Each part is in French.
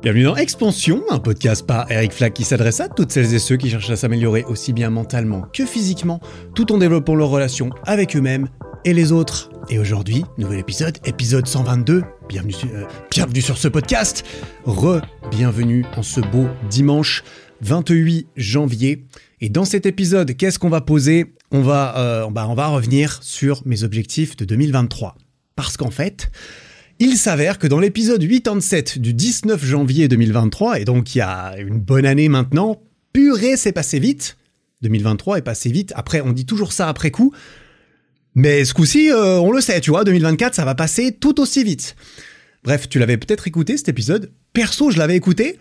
Bienvenue dans Expansion, un podcast par Eric Flack qui s'adresse à toutes celles et ceux qui cherchent à s'améliorer aussi bien mentalement que physiquement, tout en développant leurs relations avec eux-mêmes et les autres. Et aujourd'hui, nouvel épisode, épisode 122. Bienvenue, euh, bienvenue sur ce podcast. Re-bienvenue en ce beau dimanche 28 janvier. Et dans cet épisode, qu'est-ce qu'on va poser? On va, euh, bah, on va revenir sur mes objectifs de 2023. Parce qu'en fait, il s'avère que dans l'épisode 87 du 19 janvier 2023, et donc il y a une bonne année maintenant, purée, c'est passé vite. 2023 est passé vite. Après, on dit toujours ça après coup. Mais ce coup-ci, euh, on le sait, tu vois, 2024, ça va passer tout aussi vite. Bref, tu l'avais peut-être écouté cet épisode. Perso, je l'avais écouté.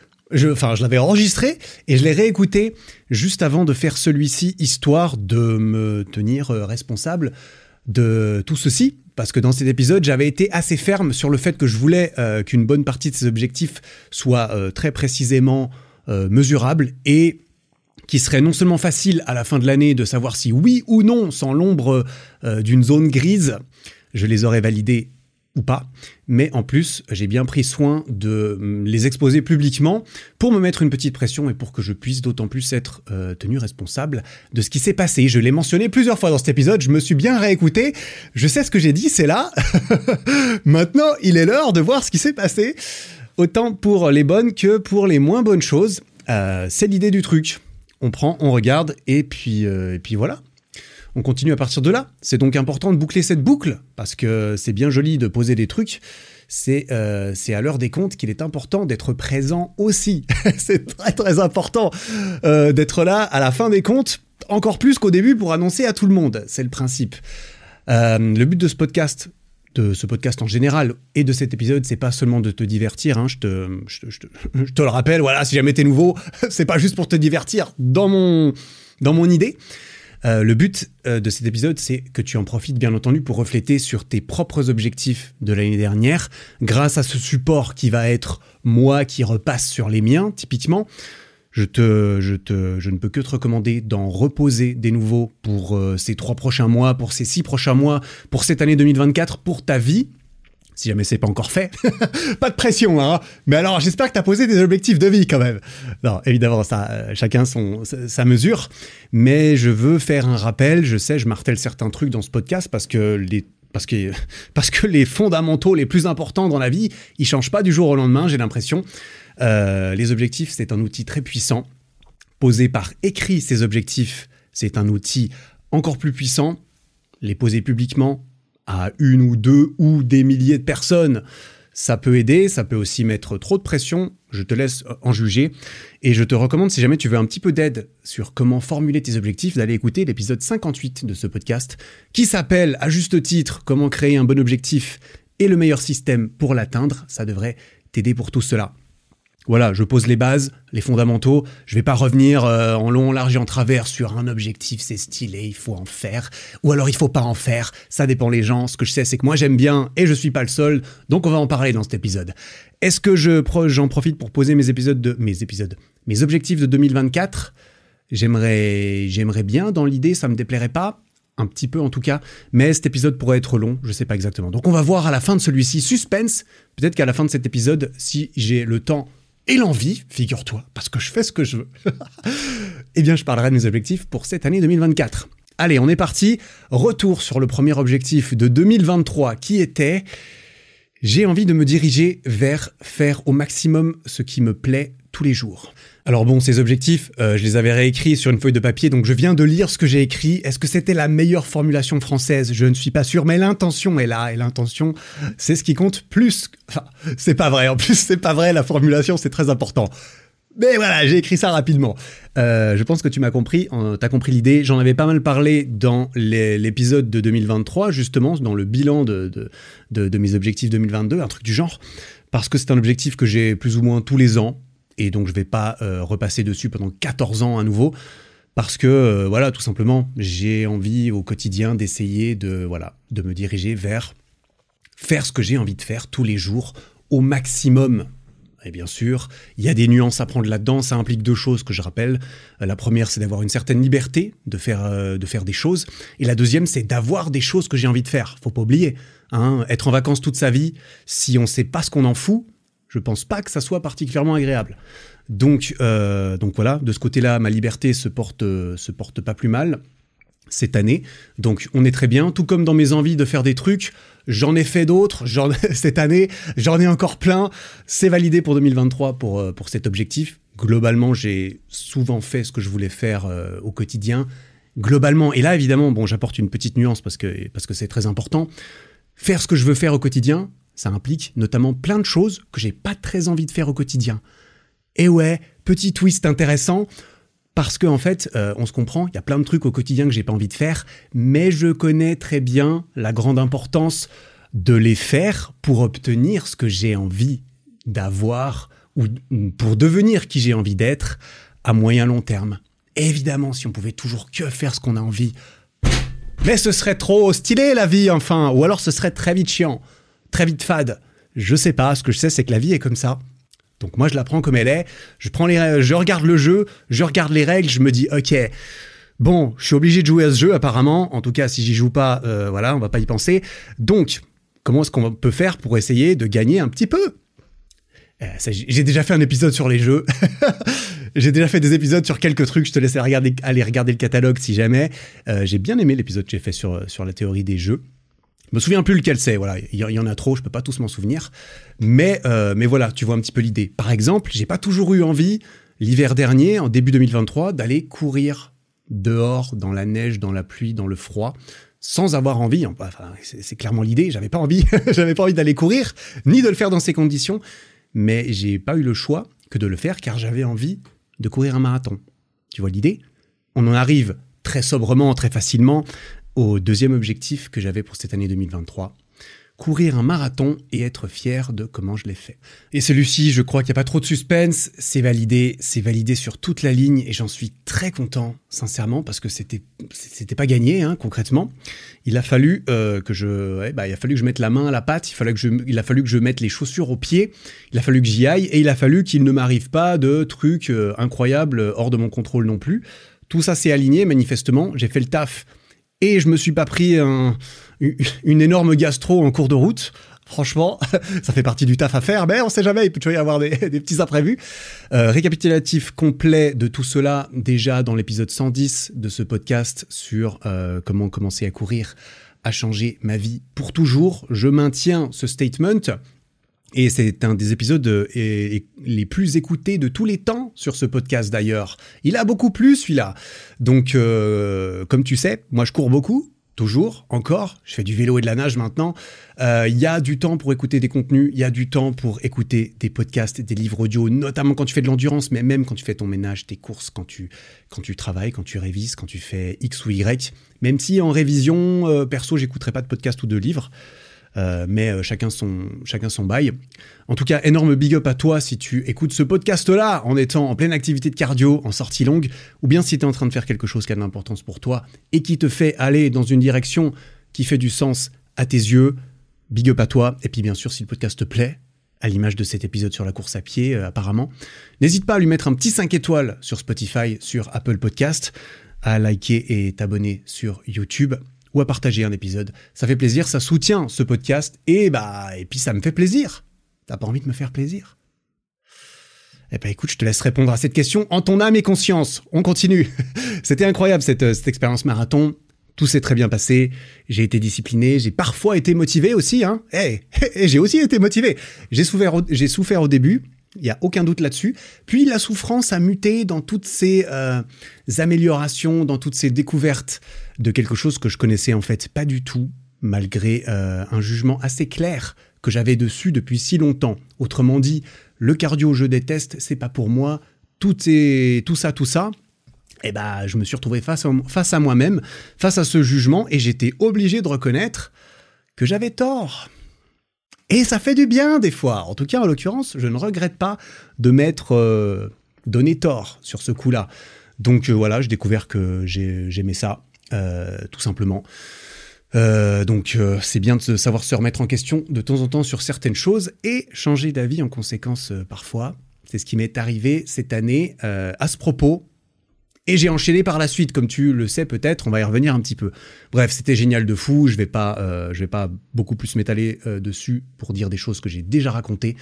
Enfin, je l'avais enregistré et je l'ai réécouté juste avant de faire celui-ci, histoire de me tenir euh, responsable de tout ceci. Parce que dans cet épisode, j'avais été assez ferme sur le fait que je voulais euh, qu'une bonne partie de ces objectifs soit euh, très précisément euh, mesurable et qui serait non seulement facile à la fin de l'année de savoir si oui ou non, sans l'ombre d'une zone grise, je les aurais validés ou pas, mais en plus, j'ai bien pris soin de hum, les exposer publiquement pour me mettre une petite pression et pour que je puisse d'autant plus être euh, tenu responsable de ce qui s'est passé. Je l'ai mentionné plusieurs fois dans cet épisode, je me suis bien réécouté, je sais ce que j'ai dit, c'est là. Maintenant, il est l'heure de voir ce qui s'est passé, autant pour les bonnes que pour les moins bonnes choses. Euh, c'est l'idée du truc. On prend, on regarde, et puis, euh, et puis voilà. On continue à partir de là. C'est donc important de boucler cette boucle, parce que c'est bien joli de poser des trucs. C'est euh, à l'heure des comptes qu'il est important d'être présent aussi. c'est très très important euh, d'être là à la fin des comptes, encore plus qu'au début pour annoncer à tout le monde. C'est le principe. Euh, le but de ce podcast, de ce podcast en général et de cet épisode, c'est pas seulement de te divertir. hein, je, te, je, je te le rappelle, voilà, si jamais t'es nouveau, c'est pas juste pour te divertir dans mon, dans mon idée. Euh, le but euh, de cet épisode, c'est que tu en profites bien entendu pour refléter sur tes propres objectifs de l'année dernière, grâce à ce support qui va être moi qui repasse sur les miens, typiquement. Je, te, je, te, je ne peux que te recommander d'en reposer des nouveaux pour euh, ces trois prochains mois, pour ces six prochains mois, pour cette année 2024, pour ta vie. Si jamais c'est pas encore fait, pas de pression, hein. Mais alors, j'espère que tu as posé des objectifs de vie quand même. Non, évidemment, euh, chacun son, sa, sa mesure. Mais je veux faire un rappel. Je sais, je martèle certains trucs dans ce podcast parce que les parce que, parce que les fondamentaux les plus importants dans la vie, ils changent pas du jour au lendemain, j'ai l'impression. Euh, les objectifs, c'est un outil très puissant. Poser par écrit ces objectifs, c'est un outil encore plus puissant. Les poser publiquement à une ou deux ou des milliers de personnes, ça peut aider, ça peut aussi mettre trop de pression. Je te laisse en juger. Et je te recommande, si jamais tu veux un petit peu d'aide sur comment formuler tes objectifs, d'aller écouter l'épisode 58 de ce podcast, qui s'appelle à juste titre Comment créer un bon objectif et le meilleur système pour l'atteindre. Ça devrait t'aider pour tout cela. Voilà, je pose les bases, les fondamentaux. Je vais pas revenir euh, en long, large et en travers sur un objectif, c'est stylé, il faut en faire. Ou alors il faut pas en faire. Ça dépend les gens. Ce que je sais, c'est que moi j'aime bien et je suis pas le seul. Donc on va en parler dans cet épisode. Est-ce que je j'en profite pour poser mes épisodes de mes épisodes, mes objectifs de 2024 J'aimerais, j'aimerais bien. Dans l'idée, ça me déplairait pas. Un petit peu en tout cas, mais cet épisode pourrait être long, je sais pas exactement. Donc on va voir à la fin de celui-ci, suspense, peut-être qu'à la fin de cet épisode, si j'ai le temps et l'envie, figure-toi, parce que je fais ce que je veux, eh bien je parlerai de mes objectifs pour cette année 2024. Allez, on est parti. Retour sur le premier objectif de 2023 qui était j'ai envie de me diriger vers faire au maximum ce qui me plaît tous les jours. Alors bon, ces objectifs, euh, je les avais réécrits sur une feuille de papier, donc je viens de lire ce que j'ai écrit. Est-ce que c'était la meilleure formulation française? Je ne suis pas sûr, mais l'intention est là, et l'intention, c'est ce qui compte plus. Enfin, c'est pas vrai, en plus c'est pas vrai, la formulation c'est très important. Mais voilà, j'ai écrit ça rapidement. Euh, je pense que tu m'as compris, euh, t'as compris l'idée. J'en avais pas mal parlé dans l'épisode de 2023, justement, dans le bilan de- de mes objectifs 2022, un truc du genre, parce que c'est un objectif que j'ai plus ou moins tous les ans, et donc je vais pas euh, repasser dessus pendant 14 ans à nouveau, parce que, euh, voilà, tout simplement, j'ai envie au quotidien d'essayer de, voilà, de me diriger vers faire ce que j'ai envie de faire tous les jours au maximum Et bien sûr, il y a des nuances à prendre là-dedans. Ça implique deux choses que je rappelle. Euh, La première, c'est d'avoir une certaine liberté de faire, de faire des choses. Et la deuxième, c'est d'avoir des choses que j'ai envie de faire. Faut pas oublier. Hein. Être en vacances toute sa vie, si on sait pas ce qu'on en fout, Je pense pas que ça soit particulièrement agréable. Donc, euh, donc voilà, de ce côté-là, ma liberté se porte, se porte pas plus mal cette année. Donc on est très bien, tout comme dans mes envies de faire des trucs, j'en ai fait d'autres cette année, j'en ai encore plein. C'est validé pour 2023 pour, euh, pour cet objectif. Globalement, j'ai souvent fait ce que je voulais faire euh, au quotidien. Globalement, et là évidemment, bon, j'apporte une petite nuance parce que parce que c'est très important. Faire ce que je veux faire au quotidien, ça implique notamment plein de choses que j'ai pas très envie de faire au quotidien. Et ouais, petit twist intéressant parce qu'en en fait, euh, on se comprend, il y a plein de trucs au quotidien que j'ai pas envie de faire, mais je connais très bien la grande importance de les faire pour obtenir ce que j'ai envie d'avoir ou pour devenir qui j'ai envie d'être à moyen long terme. Évidemment, si on pouvait toujours que faire ce qu'on a envie, mais ce serait trop stylé la vie, enfin, ou alors ce serait très vite chiant, très vite fade. Je sais pas, ce que je sais c'est que la vie est comme ça. Donc moi je la prends comme elle est, je prends les je regarde le jeu, je regarde les règles, je me dis OK. Bon, je suis obligé de jouer à ce jeu apparemment, en tout cas si j'y joue pas euh, voilà, on va pas y penser. Donc, comment est-ce qu'on peut faire pour essayer de gagner un petit peu? Euh, j'ai déjà fait un épisode sur les jeux. j'ai déjà fait des épisodes sur quelques trucs. Je te laisse regarder, aller regarder le catalogue si jamais. Euh, j'ai bien aimé l'épisode que j'ai fait sur la théorie des jeux. Je me souviens plus lequel c'est, voilà, il y, en a trop, je peux pas tous m'en souvenir. Mais, euh, mais voilà, tu vois un petit peu l'idée. Par exemple, j'ai pas toujours eu envie, l'hiver dernier, en début 2023, d'aller courir dehors, dans la neige, dans la pluie, dans le froid, sans avoir envie. Enfin, c'est clairement l'idée. J'avais pas envie, j'avais pas envie d'aller courir, ni de le faire dans ces conditions. Mais j'ai pas eu le choix que de le faire car j'avais envie de courir un marathon. Tu vois l'idée? On en arrive très sobrement, très facilement au deuxième objectif que j'avais pour cette année 2023, courir un marathon et être fier de comment je l'ai fait. Et celui-ci, je crois qu'il n'y a pas trop de suspense, c'est validé, c'est validé sur toute la ligne et j'en suis très content, sincèrement, parce que c'était c'était pas gagné, hein, concrètement. Il a fallu euh, que je, bah, il a fallu que je mette la main à la pâte, il, fallait que je, il a fallu que je mette les chaussures aux pieds, il a fallu que j'y aille et il a fallu qu'il ne m'arrive pas de trucs euh, incroyables hors de mon contrôle non plus. Tout ça s'est aligné, manifestement, j'ai fait le taf et je me suis pas pris une énorme gastro en cours de route. Franchement, ça fait partie du taf à faire, mais on sait jamais, il peut toujours y avoir des, petits imprévus. Euh, récapitulatif complet de tout cela déjà dans l'épisode 110 de ce podcast sur euh, comment commencer à courir a changé ma vie pour toujours. Je maintiens ce statement et c'est un des épisodes euh, les plus écoutés de tous les temps sur ce podcast d'ailleurs. Il a beaucoup plu celui-là. Donc, euh, comme tu sais, moi je cours beaucoup, toujours, encore. Je fais du vélo et de la nage maintenant. Euh, il y a du temps pour écouter des contenus, il y a du temps pour écouter des podcasts, des livres audio, notamment quand tu fais de l'endurance, mais même quand tu fais ton ménage, tes courses, quand tu, quand tu travailles, quand tu révises, quand tu fais X ou Y. Même si en révision, perso, j'écouterai pas de podcast ou de livres. Euh, mais euh, chacun son bail. En tout cas, énorme big up à toi si tu écoutes ce podcast-là en étant en pleine activité de cardio, en sortie longue, ou bien si tu es en train de faire quelque chose qui a de l'importance pour toi et qui te fait aller dans une direction qui fait du sens à tes yeux. Big up à toi. Et puis bien sûr, si le podcast te plaît, à l'image de cet épisode sur la course à pied euh, apparemment, n'hésite pas à lui mettre un petit 5 étoiles sur Spotify, sur Apple Podcast, à liker et t'abonner sur YouTube à partager un épisode. Ça fait plaisir, ça soutient ce podcast et bah et puis ça me fait plaisir. T'as pas envie de me faire plaisir? Eh ben écoute, je te laisse répondre à cette question en ton âme et conscience. On continue. C'était incroyable cette, cette expérience marathon. Tout s'est très bien passé. J'ai été discipliné. J'ai parfois été motivé aussi. Hein. Hey, j'ai aussi été motivé. J'ai souffert, souffert au début. Il n'y a aucun doute là-dessus. Puis la souffrance a muté dans toutes ces euh, améliorations, dans toutes ces découvertes de quelque chose que je connaissais en fait pas du tout, malgré euh, un jugement assez clair que j'avais dessus depuis si longtemps. Autrement dit, le cardio je déteste, c'est pas pour moi. Tout est tout ça, tout ça. Et eh ben, je me suis retrouvé face à, face à moi-même, face à ce jugement, et j'étais obligé de reconnaître que j'avais tort. Et ça fait du bien des fois. En tout cas, en l'occurrence, je ne regrette pas de m'être euh, donné tort sur ce coup-là. Donc euh, voilà, j'ai découvert que j'aimais ça, tout simplement. donc c'est bien de savoir se remettre en question de temps en temps sur certaines choses et changer d'avis en conséquence parfois. C'est ce qui m'est arrivé cette année à ce propos. Et j'ai enchaîné par la suite, comme tu le sais peut-être, on va y revenir un petit peu. Bref, c'était génial de fou, je vais pas, euh, vais pas beaucoup plus m'étaler euh, dessus pour dire des choses que j'ai déjà racontées,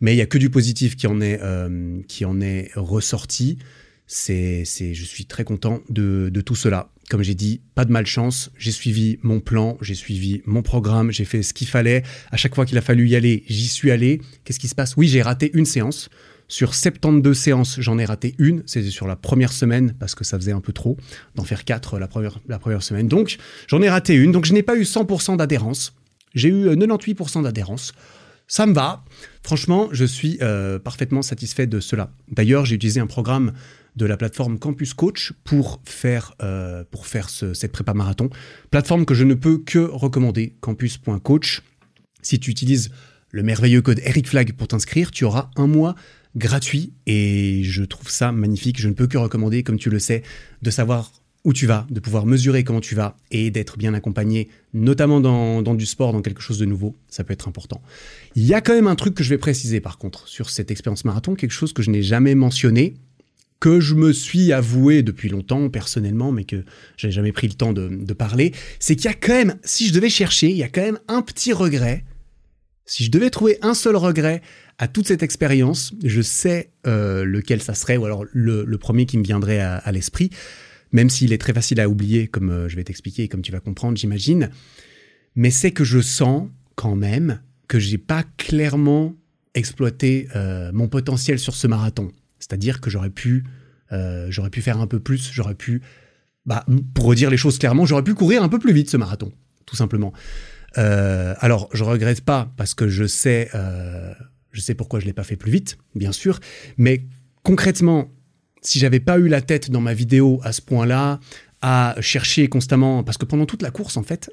mais il y a que du positif qui en est, euh, qui en est ressorti. C'est, je suis très content de, tout cela. Comme j'ai dit, pas de malchance, j'ai suivi mon plan, j'ai suivi mon programme, j'ai fait ce qu'il fallait. À chaque fois qu'il a fallu y aller, j'y suis allé. Qu'est-ce qui se passe? Oui, j'ai raté une séance. Sur 72 séances, j'en ai raté une. C'était sur la première semaine parce que ça faisait un peu trop d'en faire quatre la première, la première semaine. Donc, j'en ai raté une. Donc, je n'ai pas eu 100% d'adhérence. J'ai eu 98% euh, d'adhérence. Ça me va. Franchement, je suis euh, parfaitement satisfait de cela. D'ailleurs, j'ai utilisé un programme de la plateforme Campus Coach pour faire, euh, cette prépa marathon. Plateforme que je ne peux que recommander, campus.coach. Si tu utilises le merveilleux code Eric Flag pour t'inscrire, tu auras un mois gratuit et je trouve ça magnifique. Je ne peux que recommander, comme tu le sais, de savoir où tu vas, de pouvoir mesurer comment tu vas et d'être bien accompagné, notamment dans, du sport, dans quelque chose de nouveau, ça peut être important. Il y a quand même un truc que je vais préciser par contre sur cette expérience marathon, quelque chose que je n'ai jamais mentionné, que je me suis avoué depuis longtemps personnellement, mais que j'ai jamais pris le temps de, de parler, c'est qu'il y a quand même, si je devais chercher, il y a quand même un petit regret. Si je devais trouver un seul regret à toute cette expérience, je sais euh, lequel ça serait, ou alors le, premier qui me viendrait à, l'esprit, même s'il est très facile à oublier, comme euh, je vais t'expliquer et comme tu vas comprendre, j'imagine. Mais c'est que je sens quand même que j'ai pas clairement exploité euh, mon potentiel sur ce marathon. C'est-à-dire que j'aurais pu, j'aurais pu faire un peu plus, j'aurais pu, bah, pour redire les choses clairement, j'aurais pu courir un peu plus vite ce marathon, tout simplement. alors, je regrette pas parce que je sais je sais pourquoi je l'ai pas fait plus vite, bien sûr, mais concrètement, si j'avais pas eu la tête dans ma vidéo à ce point-là, à chercher constamment, parce que pendant toute la course, en fait,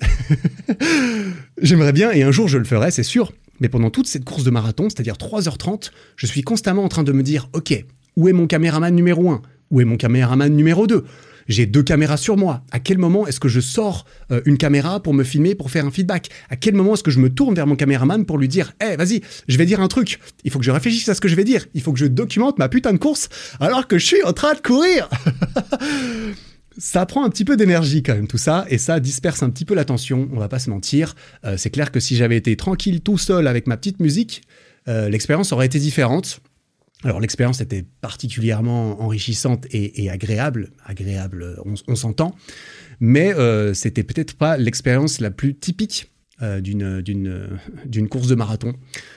j'aimerais bien, et un jour je le ferai, c'est sûr, mais pendant toute cette course de marathon, c'est-à-dire 3h30, je suis constamment en train de me dire, ok, où est mon caméraman numéro 1 Où est mon caméraman numéro 2 j'ai deux caméras sur moi. À quel moment est-ce que je sors euh, une caméra pour me filmer, pour faire un feedback? À quel moment est-ce que je me tourne vers mon caméraman pour lui dire "Eh, vas-y, je vais dire un truc. Il faut que je réfléchisse à ce que je vais dire. Il faut que je documente ma putain de course alors que je suis en train de courir." ça prend un petit peu d'énergie quand même tout ça et ça disperse un petit peu l'attention, on va pas se mentir. Euh, c'est clair que si j'avais été tranquille tout seul avec ma petite musique, euh, l'expérience aurait été différente. Alors l'expérience était particulièrement enrichissante et, agréable, agréable, on, s'entend, mais euh, c'était peut-être pas l'expérience la plus typique euh, d'une course de marathon.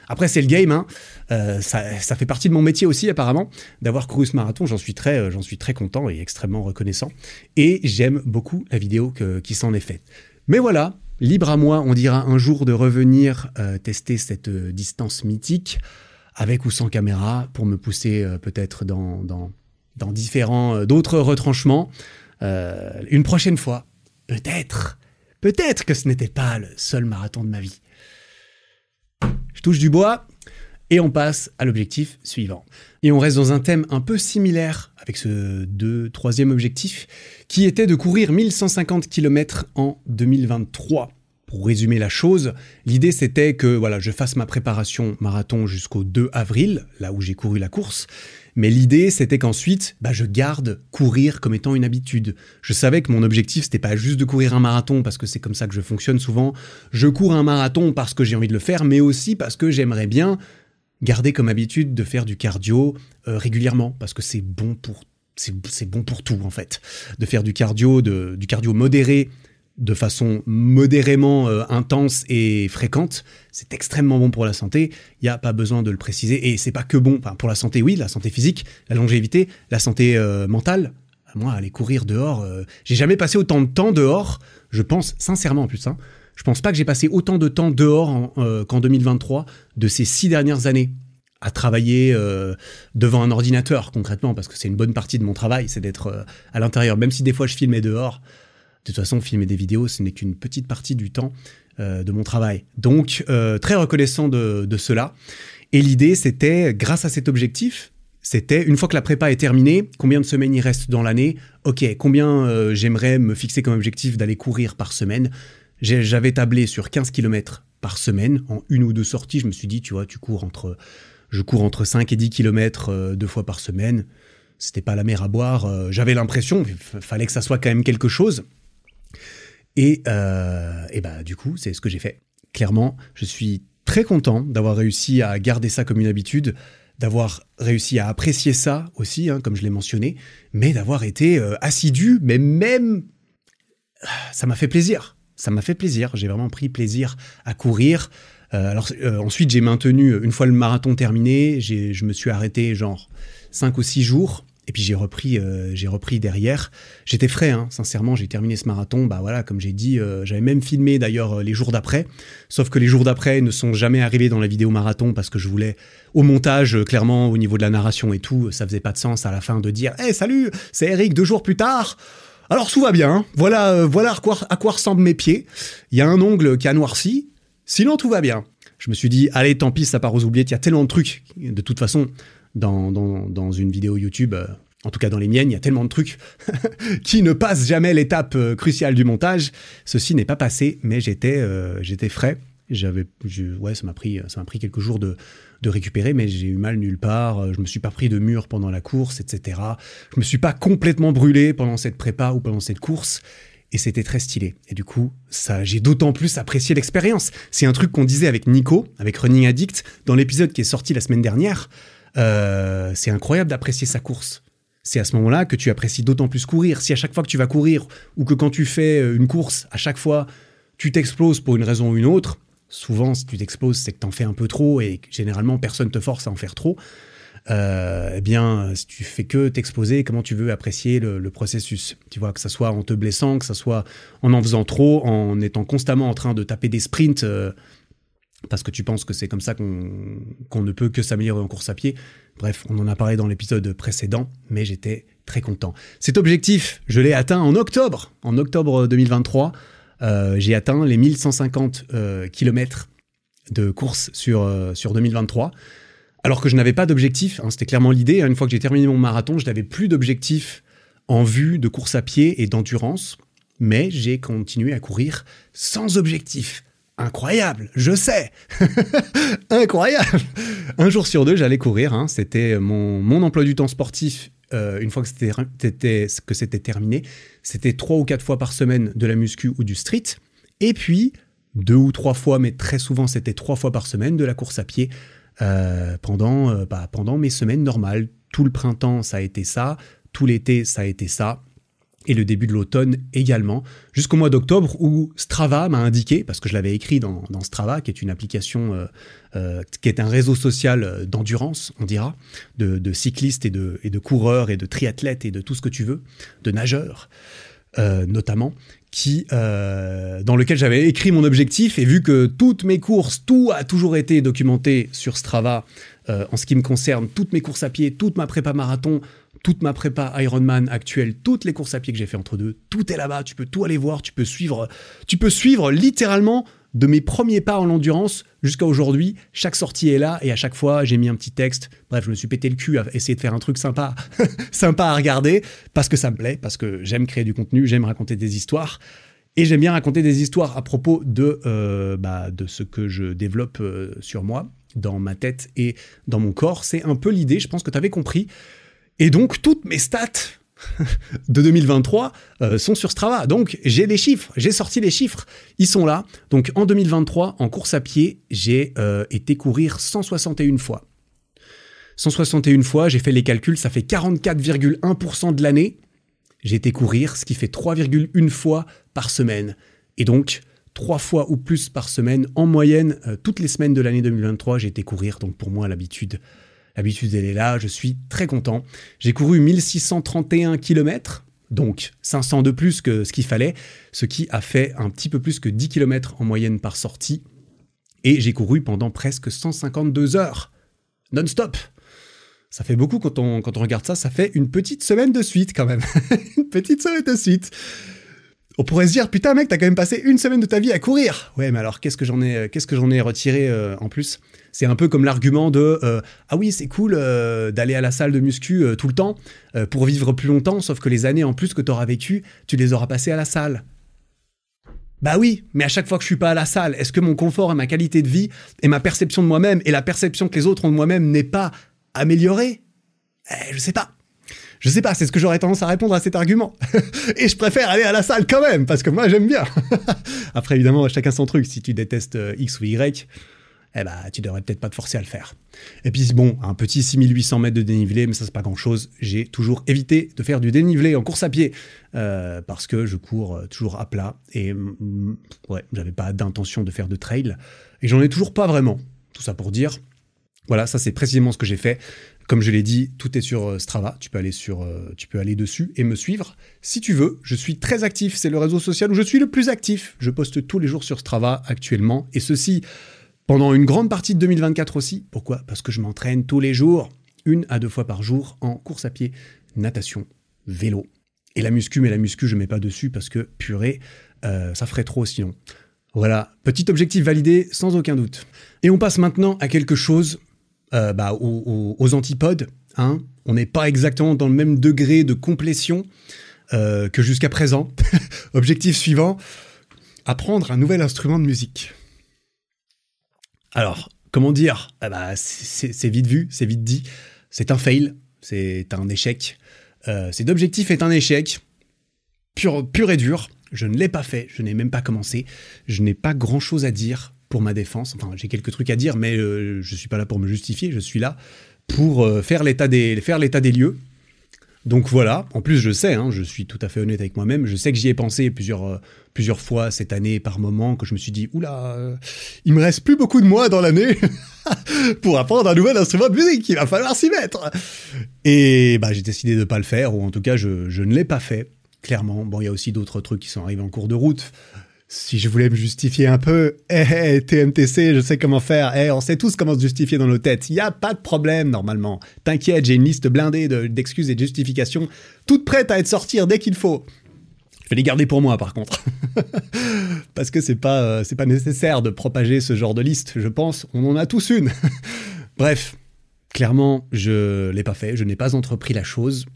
Après c'est le game, hein. Euh, ça, ça, fait partie de mon métier aussi apparemment d'avoir couru ce marathon. J'en suis très euh, suis très content et extrêmement reconnaissant et j'aime beaucoup la vidéo que, qui s'en est faite. Mais voilà, libre à moi, on dira un jour de revenir tester cette distance mythique avec ou sans caméra, pour me pousser peut-être dans, dans, dans différents d'autres retranchements. Une prochaine fois, peut-être, peut-être que ce n'était pas le seul marathon de ma vie. Je touche du bois et on passe à l'objectif suivant. Et on reste dans un thème un peu similaire avec ce deux, troisième objectif qui était de courir 1150 km en 2023 pour résumer la chose, l'idée c'était que voilà, je fasse ma préparation marathon jusqu'au 2 avril, là où j'ai couru la course. Mais l'idée c'était qu'ensuite, bah, je garde courir comme étant une habitude. Je savais que mon objectif c'était pas juste de courir un marathon parce que c'est comme ça que je fonctionne souvent. Je cours un marathon parce que j'ai envie de le faire, mais aussi parce que j'aimerais bien garder comme habitude de faire du cardio euh, régulièrement parce que c'est bon pour c'est bon pour tout en fait. De faire du cardio, du cardio modéré de façon modérément euh, intense et fréquente, c'est extrêmement bon pour la santé. Il n'y a pas besoin de le préciser. Et c'est pas que bon pour la santé, oui, la santé physique, la longévité, la santé euh, mentale. Moi, aller courir dehors, euh, j'ai jamais passé autant de temps dehors. Je pense sincèrement en plus. Hein, je pense pas que j'ai passé autant de temps dehors qu'en 2023 de ces six dernières années à travailler devant un ordinateur concrètement parce que c'est une bonne partie de mon travail, c'est d'être à l'intérieur. Même si des fois je filmais dehors, de toute façon, filmer des vidéos, ce n'est qu'une petite partie du temps euh, de mon travail. Donc, euh, très reconnaissant de, cela. Et l'idée, c'était, grâce à cet objectif, c'était, une fois que la prépa est terminée, combien de semaines il reste dans l'année? Ok, combien euh, j'aimerais me fixer comme objectif d'aller courir par semaine? J'avais tablé sur 15 km par semaine, en une ou deux sorties. Je me suis dit, tu vois, tu cours entre, je cours entre 5 et 10 km deux fois par semaine c'était pas la mer à boire. J'avais l'impression, fallait que ça soit quand même quelque chose. Et, et bah, du coup, c'est ce que j'ai fait. Clairement, je suis très content d'avoir réussi à garder ça comme une habitude, d'avoir réussi à apprécier ça aussi, hein, comme je l'ai mentionné, mais d'avoir été euh, assidu, mais même... Ça m'a fait plaisir. Ça m'a fait plaisir. J'ai vraiment pris plaisir à courir. Euh, alors euh, ensuite, j'ai maintenu, une fois le marathon terminé, je me suis arrêté genre 5 ou 6 jours et puis j'ai repris, euh, j'ai repris derrière. J'étais frais, hein, sincèrement. J'ai terminé ce marathon. Bah voilà, comme j'ai dit, euh, j'avais même filmé d'ailleurs euh, les jours d'après. Sauf que les jours d'après ne sont jamais arrivés dans la vidéo marathon parce que je voulais au montage, clairement au niveau de la narration et tout, ça faisait pas de sens à la fin de dire, hé salut, c'est Eric deux jours plus tard. Alors tout va bien. Hein. Voilà, voilà à quoi, à quoi ressemblent mes pieds. Il y a un ongle qui a noirci. Sinon tout va bien. Je me suis dit, allez, tant pis, ça part aux oubliettes. Il y a tellement de trucs. De toute façon, dans, une vidéo YouTube, euh, en tout cas dans les miennes, il y a tellement de trucs qui ne passent jamais l'étape euh, cruciale du montage. Ceci n'est pas passé, mais j'étais euh, frais. J'avais, ouais, ça m'a pris, ça m'a pris quelques jours de, récupérer, mais j'ai eu mal nulle part. Je me suis pas pris de mur pendant la course, etc. Je me suis pas complètement brûlé pendant cette prépa ou pendant cette course et c'était très stylé. Et du coup, j'ai d'autant plus apprécié l'expérience. C'est un truc qu'on disait avec Nico, avec Running Addict, dans l'épisode qui est sorti la semaine dernière. Euh, c'est incroyable d'apprécier sa course. C'est à ce moment-là que tu apprécies d'autant plus courir. Si à chaque fois que tu vas courir, ou que quand tu fais euh, une course, à chaque fois, tu t'exploses pour une raison ou une autre, souvent, si tu t'exploses, c'est que tu en fais un peu trop, et généralement, personne te force à en faire trop. Euh, eh bien, si tu fais que t'exploser, comment tu veux apprécier le, processus? Tu vois, que ça soit en te blessant, que ça soit en en faisant trop, en étant constamment en train de taper des sprints parce que tu penses que c'est comme ça qu'on ne peut que s'améliorer en course à pied. Bref, on en a parlé dans l'épisode précédent, mais j'étais très content. Cet objectif, je l'ai atteint en octobre. En octobre 2023, euh, j'ai atteint les 1150 euh, km de course sur, euh, sur 2023. Alors que je n'avais pas d'objectif, hein, c'était clairement l'idée. Une fois que j'ai terminé mon marathon, je n'avais plus d'objectif en vue de course à pied et d'endurance, mais j'ai continué à courir sans objectif incroyable, je sais, incroyable. Un jour sur deux, j'allais courir. Hein. C'était mon, emploi du temps sportif. Euh, une fois que c'était que c'était terminé, c'était trois ou quatre fois par semaine de la muscu ou du street. Et puis deux ou trois fois, mais très souvent c'était trois fois par semaine de la course à pied euh, pendant euh, bah, pendant mes semaines normales. Tout le printemps, ça a été ça. Tout l'été, ça a été ça et le début de l'automne également, jusqu'au mois d'octobre où Strava m'a indiqué, parce que je l'avais écrit dans, Strava, qui est une application, euh, euh, qui est un réseau social euh, d'endurance, on dira, de, cyclistes et de, coureurs et de triathlètes et de tout ce que tu veux, de nageurs notamment, qui, dans lequel j'avais écrit mon objectif. Et vu que toutes mes courses, tout a toujours été documenté sur Strava en ce qui me concerne, toutes mes courses à pied, toute ma prépa marathon, toute ma prépa Ironman actuelle, toutes les courses à pied que j'ai fait entre deux, tout est là-bas, tu peux tout aller voir, tu peux suivre, tu peux suivre littéralement de mes premiers pas en l'endurance jusqu'à aujourd'hui, chaque sortie est là et à chaque fois j'ai mis un petit texte. Bref, je me suis pété le cul à essayer de faire un truc sympa, sympa à regarder parce que ça me plaît, parce que j'aime créer du contenu, j'aime raconter des histoires. Et j'aime bien raconter des histoires à propos de, euh, bah, de ce que je développe euh, sur moi, dans ma tête et dans mon corps. C'est un peu l'idée, je pense que tu avais compris. Et donc, toutes mes stats de 2023 euh, sont sur Strava. Donc, j'ai les chiffres, j'ai sorti les chiffres, ils sont là. Donc, en 2023, en course à pied, j'ai euh, été courir 161 fois. 161 fois, j'ai fait les calculs, ça fait 44,1% de l'année. J'ai été courir, ce qui fait 3,1 fois par semaine. Et donc, trois fois ou plus par semaine, en moyenne, euh, toutes les semaines de l'année 2023, j'ai été courir. Donc, pour moi, l'habitude, L'habitude, elle est là, je suis très content. J'ai couru 1631 km, donc 500 de plus que ce qu'il fallait, ce qui a fait un petit peu plus que 10 km en moyenne par sortie. Et j'ai couru pendant presque 152 heures, non-stop. Ça fait beaucoup quand on, regarde ça, ça fait une petite semaine de suite quand même. une petite semaine de suite. On pourrait se dire, putain mec, t'as quand même passé une semaine de ta vie à courir. Ouais, mais alors qu'est-ce que j'en ai, ai retiré euh, en plus? C'est un peu comme l'argument de euh, ah oui c'est cool euh, d'aller à la salle de muscu euh, tout le temps pour vivre plus longtemps, sauf que les années en plus que tu auras vécues, tu les auras passées à la salle. Bah oui, mais à chaque fois que je suis pas à la salle, est-ce que mon confort et ma qualité de vie et ma perception de moi-même et la perception que les autres ont de moi-même n'est pas améliorée? Eh, Je sais pas. Je sais pas, c'est ce que j'aurais tendance à répondre à cet argument. et je préfère aller à la salle quand même, parce que moi j'aime bien. Après, évidemment, chacun son truc. Si tu détestes X ou Y, eh ben, tu devrais peut-être pas te forcer à le faire. Et puis bon, un petit 6800 mètres de dénivelé, mais ça c'est pas grand-chose. J'ai toujours évité de faire du dénivelé en course à pied euh, parce que je cours euh, toujours à plat et mm, ouais, j'avais pas d'intention de faire de trail et j'en ai toujours pas vraiment. Tout ça pour dire, voilà, ça c'est précisément ce que j'ai fait. Comme je l'ai dit, tout est sur euh, Strava. Tu peux aller sur, tu peux aller dessus et me suivre si tu veux. Je suis très actif. C'est le réseau social où je suis le plus actif. Je poste tous les jours sur Strava actuellement et ceci pendant une grande partie de 2024 aussi. Pourquoi? Parce que je m'entraîne tous les jours, une à deux fois par jour, en course à pied, natation, vélo. Et la muscu, mais la muscu, je mets pas dessus parce que purée, euh, ça ferait trop sinon. Voilà, petit objectif validé sans aucun doute. Et on passe maintenant à quelque chose euh, bah, aux, antipodes. Hein. On n'est pas exactement dans le même degré de complétion euh, que jusqu'à présent. objectif suivant, apprendre un nouvel instrument de musique. Alors, comment dire? Ah bah, C'est vite vu, c'est vite dit. C'est un fail, c'est un échec. Euh, cet objectif est un échec, pur, pur et dur. Je ne l'ai pas fait, je n'ai même pas commencé. Je n'ai pas grand-chose à dire pour ma défense. Enfin, j'ai quelques trucs à dire, mais euh, je ne suis pas là pour me justifier. Je suis là pour euh, faire l'état des, faire l'état des lieux donc voilà, en plus je sais, hein, je suis tout à fait honnête avec moi-même, je sais que j'y ai pensé plusieurs, euh, fois cette année par moment, que je me suis dit, oula, euh, il me reste plus beaucoup de mois dans l'année pour apprendre un nouvel instrument de musique, il va falloir s'y mettre. Et bah, j'ai décidé de ne pas le faire, ou en tout cas je ne l'ai pas fait, clairement. Bon, il y a aussi d'autres trucs qui sont arrivés en cours de route si je voulais me justifier un peu, eh, TMTC, je sais comment faire, eh, on sait tous comment se justifier dans nos têtes, il n'y a pas de problème normalement. T'inquiète, j'ai une liste blindée d'excuses et de justifications, toute prête à être sortie dès qu'il faut. Je vais les garder pour moi par contre. Parce que c'est pas, euh, c'est pas nécessaire de propager ce genre de liste, je pense, on en a tous une. Bref, clairement, je l'ai pas fait, je n'ai pas entrepris la chose.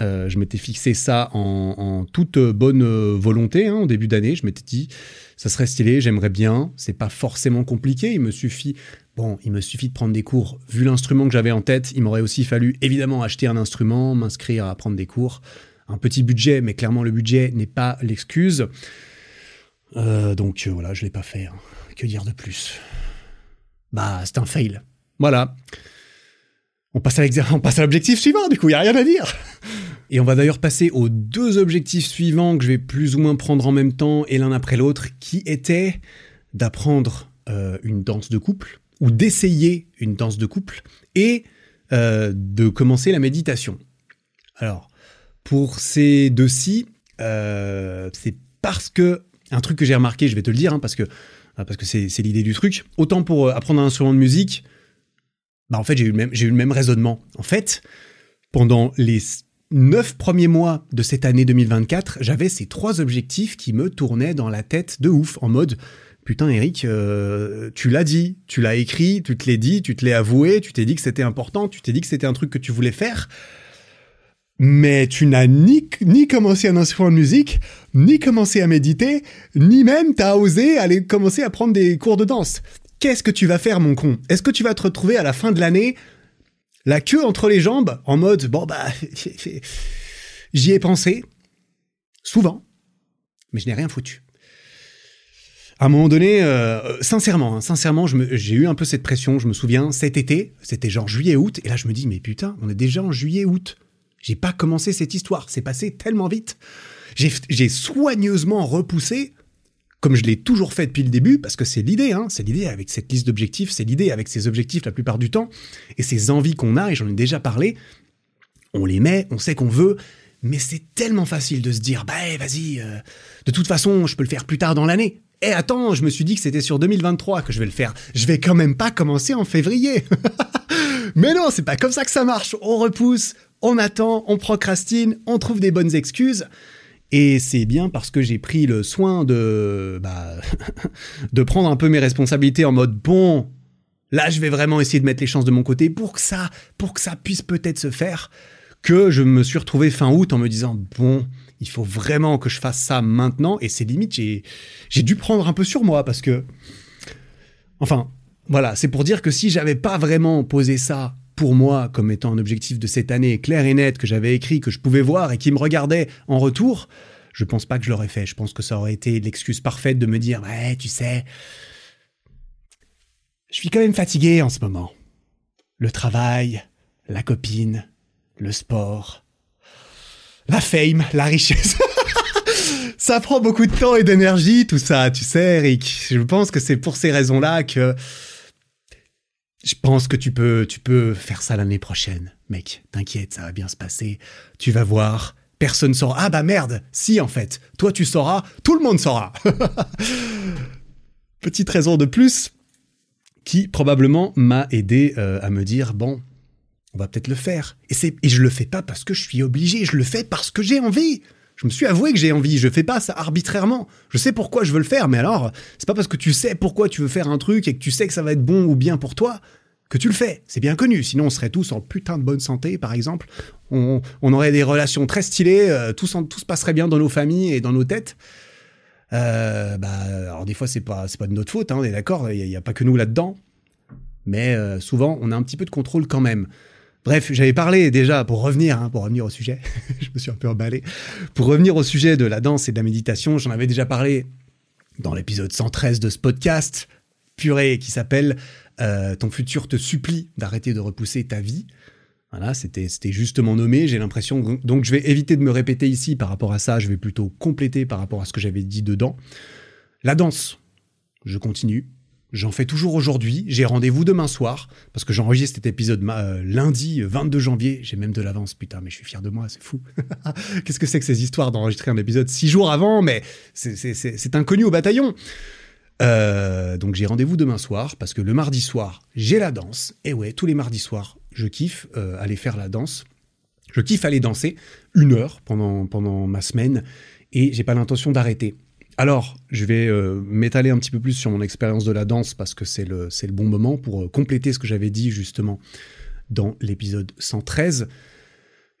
Euh, je m'étais fixé ça en, toute bonne volonté en hein, début d'année. Je m'étais dit, ça serait stylé, j'aimerais bien. C'est pas forcément compliqué. Il me suffit, bon, il me suffit de prendre des cours. Vu l'instrument que j'avais en tête, il m'aurait aussi fallu évidemment acheter un instrument, m'inscrire à prendre des cours. Un petit budget, mais clairement le budget n'est pas l'excuse. Euh, donc euh, voilà, je l'ai pas fait. Hein. Que dire de plus? Bah, c'est un fail. Voilà. On passe à l'objectif suivant, du coup, il n'y a rien à dire. Et on va d'ailleurs passer aux deux objectifs suivants que je vais plus ou moins prendre en même temps et l'un après l'autre, qui étaient d'apprendre euh, une danse de couple, ou d'essayer une danse de couple, et euh, de commencer la méditation. Alors, pour ces deux-ci, euh, c'est parce que, un truc que j'ai remarqué, je vais te le dire, hein, parce que parce que c'est l'idée du truc, autant pour apprendre un instrument de musique, bah en fait j'ai eu, le même, le même raisonnement. En fait, pendant les neuf premiers mois de cette année 2024, j'avais ces trois objectifs qui me tournaient dans la tête de ouf, en mode putain Eric, euh, tu l'as dit, tu l'as écrit, tu te l'es dit, tu te l'es avoué, tu t'es dit que c'était important, tu t'es dit que c'était un truc que tu voulais faire, mais tu n'as ni, ni commencé un instrument de musique, ni commencé à méditer, ni même t'as osé aller commencer à prendre des cours de danse. Qu'est-ce que tu vas faire mon con? Est-ce que tu vas te retrouver à la fin de l'année la queue entre les jambes, en mode bon bah j'y ai pensé souvent, mais je n'ai rien foutu. À un moment donné, euh, sincèrement, hein, sincèrement, j'ai eu un peu cette pression. Je me souviens cet été, c'était genre juillet-août, et là je me dis mais putain, on est déjà en juillet-août. J'ai pas commencé cette histoire, c'est passé tellement vite. J'ai soigneusement repoussé comme je l'ai toujours fait depuis le début, parce que c'est l'idée, hein, c'est l'idée avec cette liste d'objectifs, c'est l'idée avec ces objectifs la plupart du temps, et ces envies qu'on a, et j'en ai déjà parlé, on les met, on sait qu'on veut, mais c'est tellement facile de se dire, bah eh, vas-y, euh, de toute façon, je peux le faire plus tard dans l'année. Eh attends, je me suis dit que c'était sur 2023 que je vais le faire. Je vais quand même pas commencer en février. mais non, c'est pas comme ça que ça marche. On repousse, on attend, on procrastine, on trouve des bonnes excuses. Et c'est bien parce que j'ai pris le soin de, bah, de prendre un peu mes responsabilités en mode bon, là je vais vraiment essayer de mettre les chances de mon côté pour que ça, pour que ça puisse peut-être se faire, que je me suis retrouvé fin août en me disant bon, il faut vraiment que je fasse ça maintenant. Et c'est limite, j'ai, dû prendre un peu sur moi parce que, enfin, voilà, c'est pour dire que si j'avais pas vraiment posé ça pour moi comme étant un objectif de cette année clair et net que j'avais écrit, que je pouvais voir et qui me regardait en retour, je pense pas que je l'aurais fait. Je pense que ça aurait été l'excuse parfaite de me dire ouais, tu sais, je suis quand même fatigué en ce moment. Le travail, la copine, le sport, la fame, la richesse. ça prend beaucoup de temps et d'énergie, tout ça, tu sais, Eric. Je pense que c'est pour ces raisons-là que je pense que tu peux, tu peux faire ça l'année prochaine, mec. T'inquiète, ça va bien se passer. Tu vas voir. Personne saura. Ah bah merde, si en fait. Toi tu sauras, tout le monde saura. Petite raison de plus qui probablement m'a aidé euh, à me dire bon, on va peut-être le faire. Et et je le fais pas parce que je suis obligé, je le fais parce que j'ai envie. Je me suis avoué que j'ai envie, je fais pas ça arbitrairement. Je sais pourquoi je veux le faire, mais alors, c'est pas parce que tu sais pourquoi tu veux faire un truc et que tu sais que ça va être bon ou bien pour toi que tu le fais. C'est bien connu. Sinon, on serait tous en putain de bonne santé, par exemple. On, aurait des relations très stylées, euh, tout, se passerait bien dans nos familles et dans nos têtes. Euh, bah, alors des fois, c'est pas, pas de notre faute, hein, on est d'accord, il n'y a, pas que nous là-dedans. Mais euh, souvent, on a un petit peu de contrôle quand même. Bref, j'avais parlé déjà, pour revenir, hein, pour revenir au sujet, je me suis un peu emballé, pour revenir au sujet de la danse et de la méditation, j'en avais déjà parlé dans l'épisode 113 de ce podcast, purée, qui s'appelle euh, Ton futur te supplie d'arrêter de repousser ta vie. Voilà, c'était justement nommé, j'ai l'impression. Donc je vais éviter de me répéter ici par rapport à ça, je vais plutôt compléter par rapport à ce que j'avais dit dedans. La danse, je continue, J'en fais toujours aujourd'hui. J'ai rendez-vous demain soir parce que j'enregistre cet épisode euh, lundi 22 janvier. J'ai même de l'avance, putain, mais je suis fier de moi, c'est fou. Qu'est-ce que c'est que ces histoires d'enregistrer un épisode six jours avant? Mais c'est inconnu au bataillon. Euh, donc j'ai rendez-vous demain soir parce que le mardi soir, j'ai la danse. Et ouais, tous les mardis soirs, je kiffe euh, aller faire la danse. Je kiffe aller danser une heure pendant, pendant ma semaine et j'ai pas l'intention d'arrêter. Alors, je vais euh, m'étaler un petit peu plus sur mon expérience de la danse parce que c'est le, le bon moment pour euh, compléter ce que j'avais dit justement dans l'épisode 113.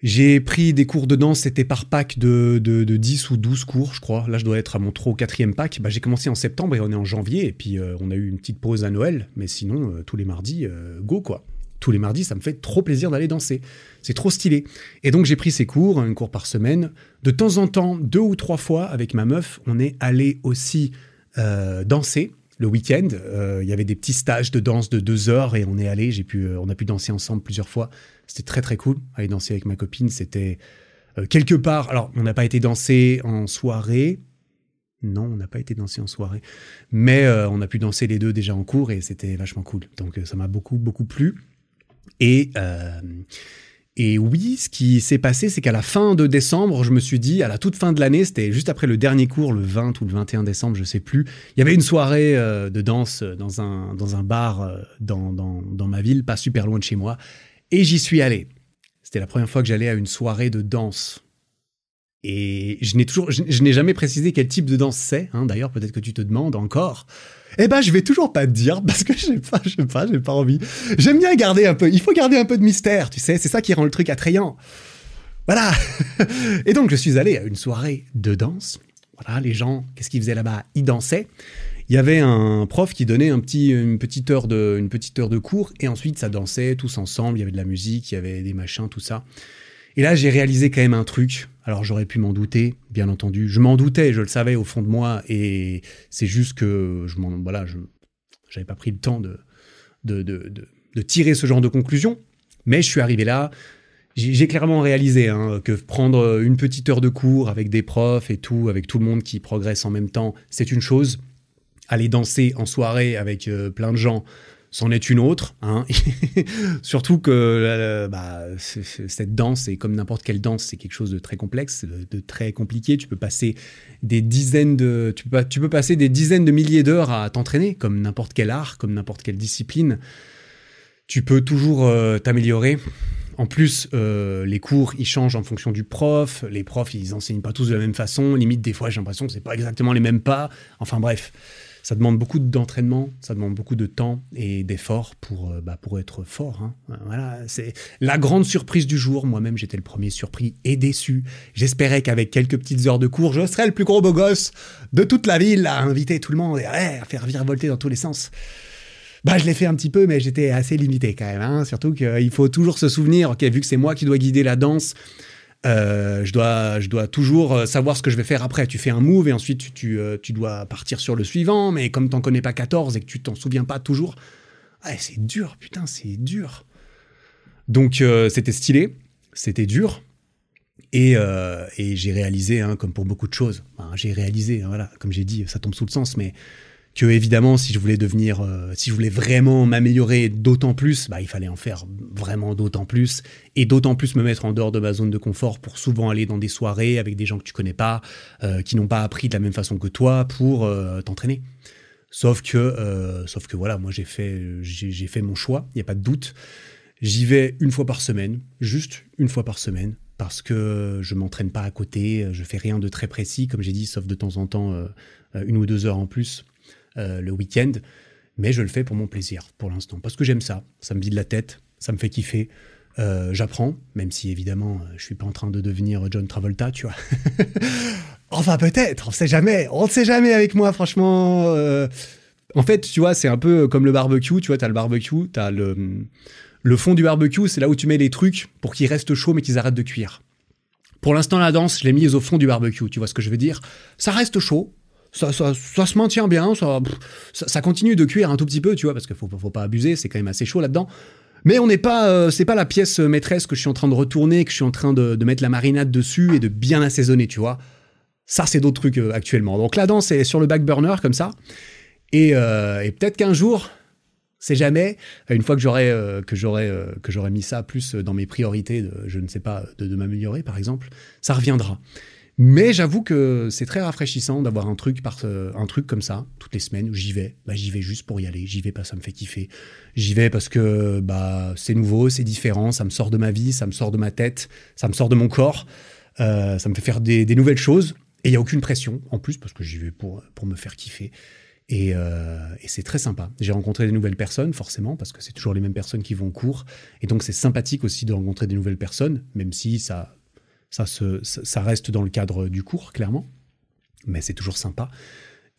J'ai pris des cours de danse, c'était par pack de, de, 10 ou 12 cours, je crois. Là, je dois être à mon 3 ou 4e pack. Bah, j'ai commencé en septembre et on est en janvier. Et puis, euh, on a eu une petite pause à Noël. Mais sinon, tous les mardis, go quoi tous les mardis, ça me fait trop plaisir d'aller danser. C'est trop stylé. Et donc j'ai pris ces cours, un cours par semaine. De temps en temps, deux ou trois fois avec ma meuf, on est allé aussi euh, danser le week-end. Euh, il y avait des petits stages de danse de deux heures et on est allé. J'ai pu, euh, on a pu danser ensemble plusieurs fois. C'était très très cool. Aller danser avec ma copine, c'était quelque part. Alors on n'a pas été danser en soirée. Non, on n'a pas été danser en soirée, mais on a pu danser les deux déjà en cours et c'était vachement cool. Donc ça m'a beaucoup beaucoup plu. Et, euh, et oui, ce qui s'est passé, c'est qu'à la fin de décembre, je me suis dit, à la toute fin de l'année, c'était juste après le dernier cours, le 20 ou le 21 décembre, je sais plus, il y avait une soirée euh, de danse dans un, dans un bar euh, dans, dans ma ville, pas super loin de chez moi, et j'y suis allé. C'était la première fois que j'allais à une soirée de danse. Et je n'ai toujours, je, n'ai jamais précisé quel type de danse c'est. Hein, D'ailleurs, peut-être que tu te demandes encore. Eh ben, je vais toujours pas te dire parce que j'ai pas, je sais pas, j'ai pas envie. J'aime bien garder un peu. Il faut garder un peu de mystère, tu sais. C'est ça qui rend le truc attrayant. Voilà. Et donc, je suis allé à une soirée de danse. Voilà, les gens, qu'est-ce qu'ils faisaient là-bas? Ils dansaient. Il y avait un prof qui donnait un petit, une petite heure de, une petite heure de cours et ensuite ça dansait tous ensemble. Il y avait de la musique, il y avait des machins, tout ça. Et là, j'ai réalisé quand même un truc. Alors, j'aurais pu m'en douter, bien entendu. Je m'en doutais, je le savais au fond de moi. Et c'est juste que je m'en, voilà, je n'avais pas pris le temps de de, de, de, tirer ce genre de conclusion. Mais je suis arrivé là. J'ai clairement réalisé hein, que prendre une petite heure de cours avec des profs et tout, avec tout le monde qui progresse en même temps, c'est une chose. Aller danser en soirée avec euh, plein de gens, c'en est une autre. Hein. Surtout que bah, cette danse, et comme n'importe quelle danse, c'est quelque chose de très complexe, de, très compliqué. Tu peux passer des dizaines de, tu peux, tu peux passer des dizaines de milliers d'heures à t'entraîner, comme n'importe quel art, comme n'importe quelle discipline. Tu peux toujours euh, t'améliorer. En plus, euh, les cours, ils changent en fonction du prof. Les profs, ils enseignent pas tous de la même façon. Limite, des fois, j'ai l'impression que c'est pas exactement les mêmes pas. Enfin bref ça demande beaucoup d'entraînement, ça demande beaucoup de temps et d'efforts pour, euh, bah, pour être fort. Hein. Voilà, c'est la grande surprise du jour. Moi-même, j'étais le premier surpris et déçu. J'espérais qu'avec quelques petites heures de cours, je serais le plus gros beau gosse de toute la ville à inviter tout le monde et à faire virevolter dans tous les sens. Bah, je l'ai fait un petit peu, mais j'étais assez limité quand même. Hein. Surtout qu'il faut toujours se souvenir, vu que c'est moi qui dois guider la danse, euh, je, dois, je dois toujours euh, savoir ce que je vais faire après. Tu fais un move et ensuite tu, tu, euh, dois partir sur le suivant, mais comme t'en connais pas 14 et que tu t'en souviens pas toujours, c'est dur, putain, c'est dur. Donc c'était stylé, c'était dur. Et, et j'ai réalisé, hein, comme pour beaucoup de choses, j'ai réalisé, hein, voilà, comme j'ai dit, ça tombe sous le sens, mais que évidemment, si je voulais devenir, euh, si je voulais vraiment m'améliorer d'autant plus, bah, il fallait en faire vraiment d'autant plus, et d'autant plus me mettre en dehors de ma zone de confort pour souvent aller dans des soirées avec des gens que tu connais pas, euh, qui n'ont pas appris de la même façon que toi pour euh, t'entraîner. Sauf que, voilà, moi j'ai fait, j'ai fait mon choix, il n'y a pas de doute. J'y vais une fois par semaine, juste une fois par semaine, parce que je m'entraîne pas à côté, je fais rien de très précis, comme j'ai dit, sauf de temps en temps une ou deux heures en plus euh, le week-end, mais je le fais pour mon plaisir pour l'instant, parce que j'aime ça, ça me vide la tête, ça me fait kiffer. Euh, j'apprends, même si évidemment je suis pas en train de devenir John Travolta, tu vois. enfin peut-être, on sait jamais, on ne sait jamais avec moi, franchement. Euh. En fait, tu vois, c'est un peu comme le barbecue, tu vois, tu as le barbecue, tu as le, le fond du barbecue, c'est là où tu mets les trucs pour qu'ils restent chauds mais qu'ils arrêtent de cuire. Pour l'instant, la danse, je l'ai mise au fond du barbecue, tu vois ce que je veux dire? Ça reste chaud, ça, ça, se maintient bien, ça, ça, continue de cuire un tout petit peu, tu vois, parce qu'il faut, faut pas abuser, c'est quand même assez chaud là-dedans. Mais on n'est pas, euh, c'est pas la pièce maîtresse que je suis en train de retourner, que je suis en train de, mettre la marinade dessus et de bien assaisonner, tu vois. Ça, c'est d'autres trucs euh, actuellement. Donc la danse est sur le back burner comme ça. Et, euh, peut-être qu'un jour, c'est jamais, une fois que j'aurais mis ça plus dans mes priorités, de, je ne sais pas, de m'améliorer par exemple, ça reviendra. Mais j'avoue que c'est très rafraîchissant d'avoir un truc par un truc comme ça toutes les semaines où j'y vais. Bah, j'y vais juste pour y aller. J'y vais parce que ça me fait kiffer. J'y vais parce que bah c'est nouveau, c'est différent, ça me sort de ma vie, ça me sort de ma tête, ça me sort de mon corps. Euh, ça me fait faire des, nouvelles choses et il y a aucune pression en plus parce que j'y vais pour pour me faire kiffer. Et, euh, et c'est très sympa. J'ai rencontré des nouvelles personnes, forcément, parce que c'est toujours les mêmes personnes qui vont au cours. Et donc, c'est sympathique aussi de rencontrer des nouvelles personnes, même si ça, ça, reste dans le cadre du cours, clairement. Mais c'est toujours sympa.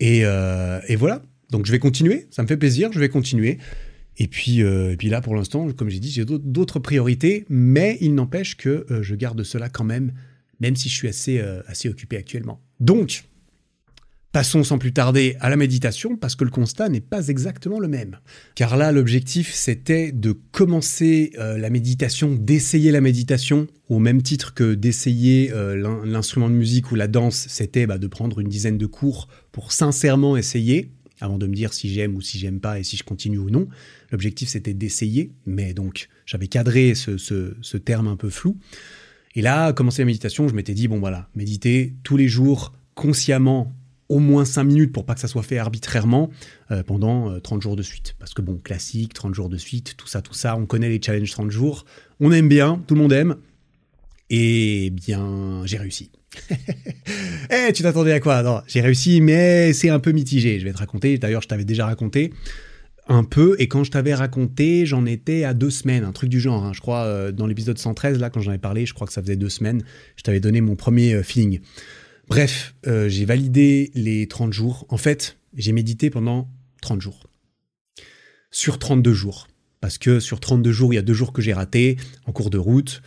Euh, et, voilà. Donc je vais continuer. Ça me fait plaisir. Je vais continuer. Et puis, euh, et puis là, pour l'instant, comme j'ai dit, j'ai d'autres priorités. Mais il n'empêche que euh, je garde cela quand même, même si je suis assez, assez occupé actuellement. Donc, Passons sans plus tarder à la méditation parce que le constat n'est pas exactement le même. Car là, l'objectif, c'était de commencer euh, la méditation, d'essayer la méditation, au même titre que d'essayer euh, l'instrument de musique ou la danse, c'était bah, de prendre une dizaine de cours pour sincèrement essayer, avant de me dire si j'aime ou si j'aime pas et si je continue ou non. L'objectif, c'était d'essayer, mais donc j'avais cadré ce, ce terme un peu flou. Et là, commencer la méditation, je m'étais dit, bon voilà, méditer tous les jours, consciemment, au moins 5 minutes pour pas que ça soit fait arbitrairement euh, pendant 30 euh, jours de suite. Parce que bon, classique, 30 jours de suite, tout ça, tout ça, on connaît les challenges 30 jours, on aime bien, tout le monde aime. Et bien, j'ai réussi. Eh, tu t'attendais à quoi? Non, j'ai réussi, mais c'est un peu mitigé. Je vais te raconter. D'ailleurs, je t'avais déjà raconté un peu. Et quand je t'avais raconté, j'en étais à deux semaines, un truc du genre. Hein. Je crois, euh, dans l'épisode 113, là, quand j'en avais parlé, je crois que ça faisait deux semaines. Je t'avais donné mon premier feeling. Bref, euh, j'ai validé les 30 jours. En fait, j'ai médité pendant 30 jours. Sur 32 jours. Parce que sur 32 jours, il y a deux jours que j'ai ratés en cours de route.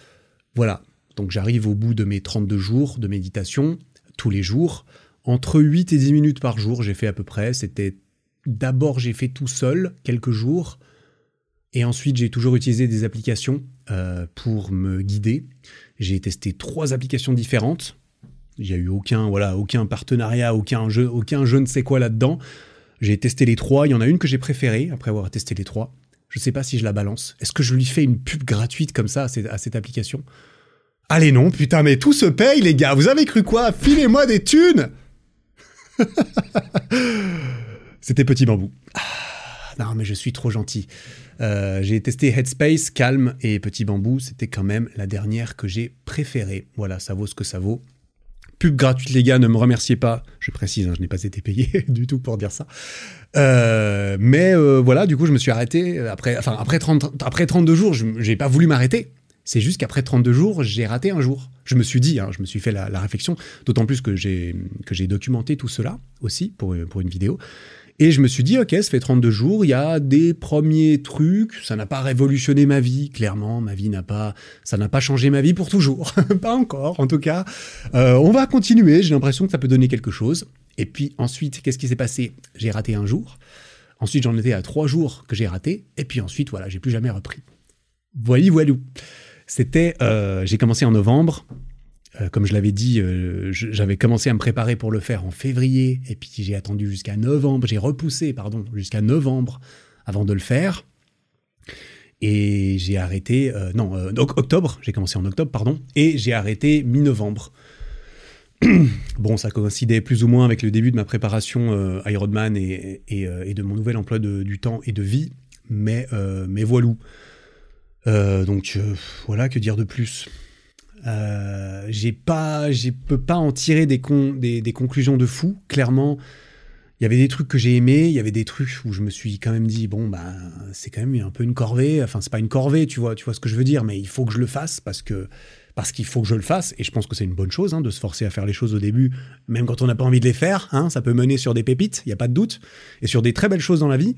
Voilà. Donc j'arrive au bout de mes 32 jours de méditation, tous les jours. Entre 8 et 10 minutes par jour, j'ai fait à peu près. C'était d'abord, j'ai fait tout seul quelques jours. Et ensuite, j'ai toujours utilisé des applications euh, pour me guider. J'ai testé trois applications différentes il n'y a eu aucun, voilà, aucun partenariat, aucun jeu, aucun je ne sais quoi là-dedans. J'ai testé les trois. Il y en a une que j'ai préférée après avoir testé les trois. Je ne sais pas si je la balance. Est-ce que je lui fais une pub gratuite comme ça à cette, application? Allez non, putain, mais tout se paye, les gars. Vous avez cru quoi? Filez-moi des thunes C'était Petit Bambou. Ah, non, mais je suis trop gentil. Euh, j'ai testé Headspace, Calm et Petit Bambou. C'était quand même la dernière que j'ai préférée. Voilà, ça vaut ce que ça vaut. Pub gratuite, les gars, ne me remerciez pas. Je précise, hein, je n'ai pas été payé du tout pour dire ça. Euh, mais euh, voilà, du coup, je me suis arrêté. Après, enfin, après, 30, après 32 jours, je n'ai pas voulu m'arrêter. C'est juste qu'après 32 jours, j'ai raté un jour. Je me suis dit, hein, je me suis fait la, réflexion, d'autant plus que j'ai, documenté tout cela aussi pour une vidéo. Et je me suis dit, ok, ça fait 32 jours, il y a des premiers trucs, ça n'a pas révolutionné ma vie, clairement, ma vie n'a pas, ça n'a pas changé ma vie pour toujours, pas encore en tout cas. Euh, on va continuer, j'ai l'impression que ça peut donner quelque chose. Et puis ensuite, qu'est-ce qui s'est passé? J'ai raté un jour, ensuite j'en étais à trois jours que j'ai raté, et puis ensuite, voilà, j'ai plus jamais repris. Voyez, voilou. C'était, euh, j'ai commencé en novembre, euh, comme je l'avais dit, euh, j'avais commencé à me préparer pour le faire en février, et puis j'ai attendu jusqu'à novembre, j'ai repoussé, pardon, jusqu'à novembre avant de le faire. Et j'ai arrêté, euh, non, octobre, j'ai commencé en octobre, pardon, et j'ai arrêté mi-novembre. bon, ça coïncidait plus ou moins avec le début de ma préparation Ironman et, et, de mon nouvel emploi du temps et de vie, mais, mais voilou. donc voilà, que dire de plus? Euh, j'ai pas, je peux pas en tirer des, des, conclusions de fou. Clairement, il y avait des trucs que j'ai aimés, il y avait des trucs où je me suis quand même dit bon bah c'est quand même un peu une corvée. Enfin c'est pas une corvée, tu vois, tu vois ce que je veux dire, mais il faut que je le fasse parce que parce qu'il faut que je le fasse et je pense que c'est une bonne chose hein, de se forcer à faire les choses au début, même quand on n'a pas envie de les faire. Hein, ça peut mener sur des pépites, il y a pas de doute, et sur des très belles choses dans la vie.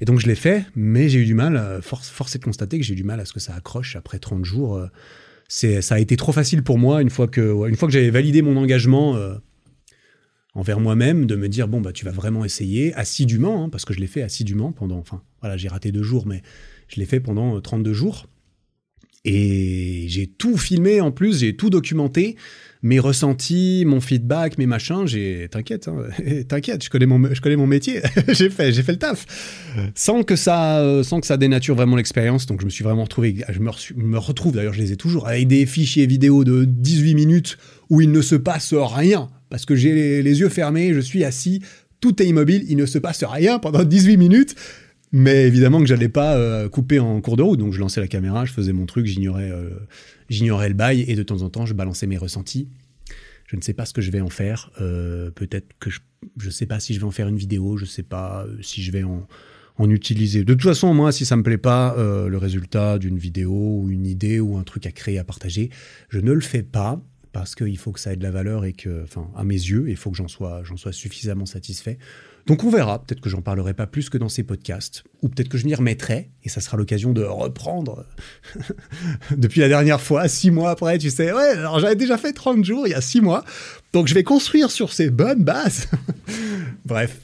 Et donc je l'ai fait, mais j'ai eu du mal, euh, force, force est de constater que j'ai eu du mal à ce que ça accroche après 30 jours. Euh, c'est ça a été trop facile pour moi une fois que une fois que j'avais validé mon engagement euh, envers moi-même de me dire bon bah tu vas vraiment essayer assidûment hein, parce que je l'ai fait assidûment pendant enfin voilà j'ai raté deux jours mais je l'ai fait pendant 32 euh, jours. Et j'ai tout filmé en plus j'ai tout documenté mes ressentis, mon feedback, mes machins, j'ai t'inquiète, hein, t'inquiète, je connais mon je connais mon métier, j'ai fait j'ai fait le taf sans que ça euh, sans que ça dénature vraiment l'expérience. Donc je me suis vraiment retrouvé je me, retrouve d'ailleurs, je les ai toujours avec des fichiers vidéo de 18 minutes où il ne se passe rien parce que j'ai les, yeux fermés, je suis assis, tout est immobile, il ne se passe rien pendant 18 minutes. Mais évidemment que j'allais pas euh, couper en cours de route, donc je lançais la caméra, je faisais mon truc, j'ignorais euh, j'ignorais le bail et de temps en temps, je balançais mes ressentis. Je ne sais pas ce que je vais en faire. Euh, peut-être que je ne sais pas si je vais en faire une vidéo, je ne sais pas si je vais en, en, utiliser. De toute façon, moi, si ça me plaît pas, le résultat d'une vidéo ou une idée ou un truc à créer, à partager, je ne le fais pas parce qu'il faut que ça ait de la valeur et que, enfin, à mes yeux, il faut que j'en sois, j'en sois suffisamment satisfait. Donc on verra, peut-être que j'en parlerai pas plus que dans ces podcasts, ou peut-être que je m'y remettrai, et ça sera l'occasion de reprendre depuis la dernière fois, six mois après, tu sais, ouais, alors j'avais déjà fait 30 jours il y a six mois, donc je vais construire sur ces bonnes bases. Bref,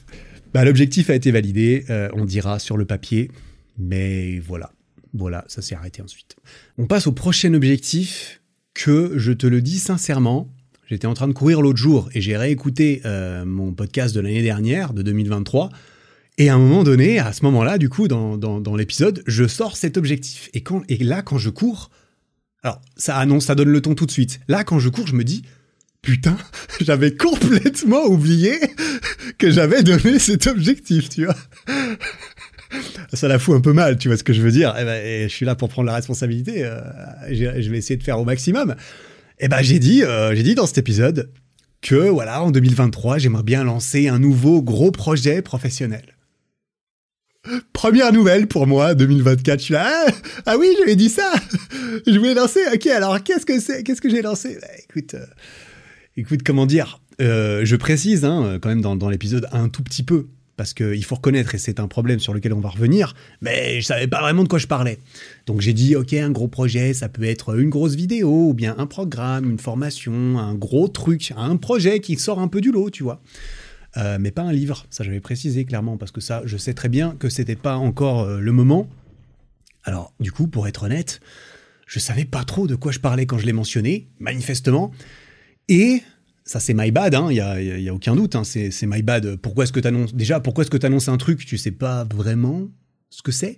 bah, l'objectif a été validé, euh, on dira sur le papier, mais voilà, voilà, ça s'est arrêté ensuite. On passe au prochain objectif que, je te le dis sincèrement, J'étais en train de courir l'autre jour et j'ai réécouté euh, mon podcast de l'année dernière, de 2023. Et à un moment donné, à ce moment-là, du coup, dans, l'épisode, je sors cet objectif. Et, quand, et là, quand je cours, alors ça annonce, ça donne le ton tout de suite. Là, quand je cours, je me dis, putain, j'avais complètement oublié que j'avais donné cet objectif, tu vois. Ça la fout un peu mal, tu vois ce que je veux dire. Eh ben, je suis là pour prendre la responsabilité. Euh, je vais essayer de faire au maximum. Eh ben j'ai dit, euh, j'ai dit dans cet épisode que voilà, en 2023, j'aimerais bien lancer un nouveau gros projet professionnel. Première nouvelle pour moi, 2024. Je suis là, ah, ah, oui, j'avais dit ça. Je voulais lancer. Ok, alors qu'est-ce que c'est Qu'est-ce que j'ai lancé? Bah, Écoute, euh, écoute, comment dire euh, Je précise hein, quand même dans l'épisode un tout petit peu parce qu'il faut reconnaître, et c'est un problème sur lequel on va revenir, mais je savais pas vraiment de quoi je parlais. Donc j'ai dit, ok, un gros projet, ça peut être une grosse vidéo, ou bien un programme, une formation, un gros truc, un projet qui sort un peu du lot, tu vois. Euh, mais pas un livre, ça j'avais précisé clairement, parce que ça, je sais très bien que c'était pas encore euh, le moment. Alors, du coup, pour être honnête, je savais pas trop de quoi je parlais quand je l'ai mentionné, manifestement. Et ça c'est my bad, il hein, n'y a, y a, aucun doute, hein, c'est my bad. Pourquoi est-ce que tu annonces déjà Pourquoi est-ce que tu annonces un truc? Tu sais pas vraiment ce que c'est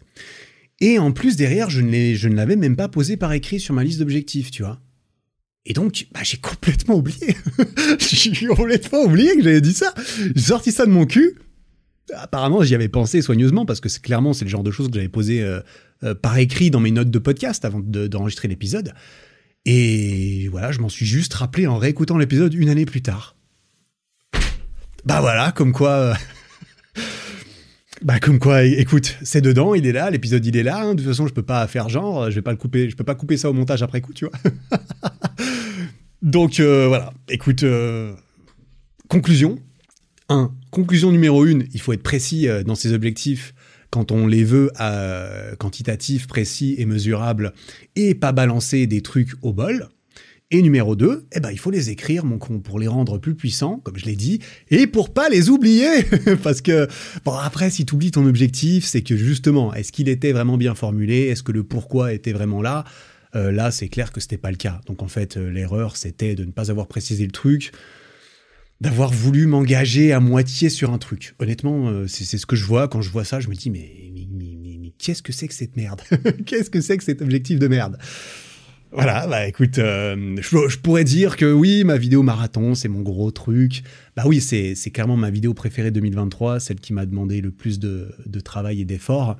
Et en plus derrière, je ne je ne l'avais même pas posé par écrit sur ma liste d'objectifs, tu vois. Et donc, bah, j'ai complètement oublié. j'ai complètement oublié que j'avais dit ça. J'ai sorti ça de mon cul. Apparemment, j'y avais pensé soigneusement parce que c'est clairement c'est le genre de choses que j'avais posé euh, euh, par écrit dans mes notes de podcast avant d'enregistrer l'épisode. Et voilà, je m'en suis juste rappelé en réécoutant l'épisode une année plus tard. Bah voilà, comme quoi. Euh, bah comme quoi, écoute, c'est dedans, il est là, l'épisode il est là. Hein. de toute façon, je peux pas faire genre, je vais pas le couper, je peux pas couper ça au montage après coup, tu vois. Donc euh, voilà, écoute, euh, conclusion. 1. conclusion numéro une, il faut être précis dans ses objectifs quand on les veut quantitatifs, précis et mesurables, et pas balancer des trucs au bol. Et numéro 2, eh ben, il faut les écrire, mon con, pour les rendre plus puissants, comme je l'ai dit, et pour pas les oublier. Parce que, bon, après, si tu oublies ton objectif, c'est que justement, est-ce qu'il était vraiment bien formulé? Est-ce que le pourquoi était vraiment là? Euh, Là, c'est clair que c'était pas le cas. Donc, en fait, euh, l'erreur, c'était de ne pas avoir précisé le truc, d'avoir voulu m'engager à moitié sur un truc. Honnêtement, euh, c'est ce que je vois. Quand je vois ça, je me dis, mais, mais, mais, mais qu'est-ce que c'est que cette merde Qu'est-ce que c'est que cet objectif de merde voilà, bah écoute, euh, je, pourrais dire que oui, ma vidéo marathon, c'est mon gros truc. Bah oui, c'est clairement ma vidéo préférée 2023, celle qui m'a demandé le plus de, de travail et d'efforts.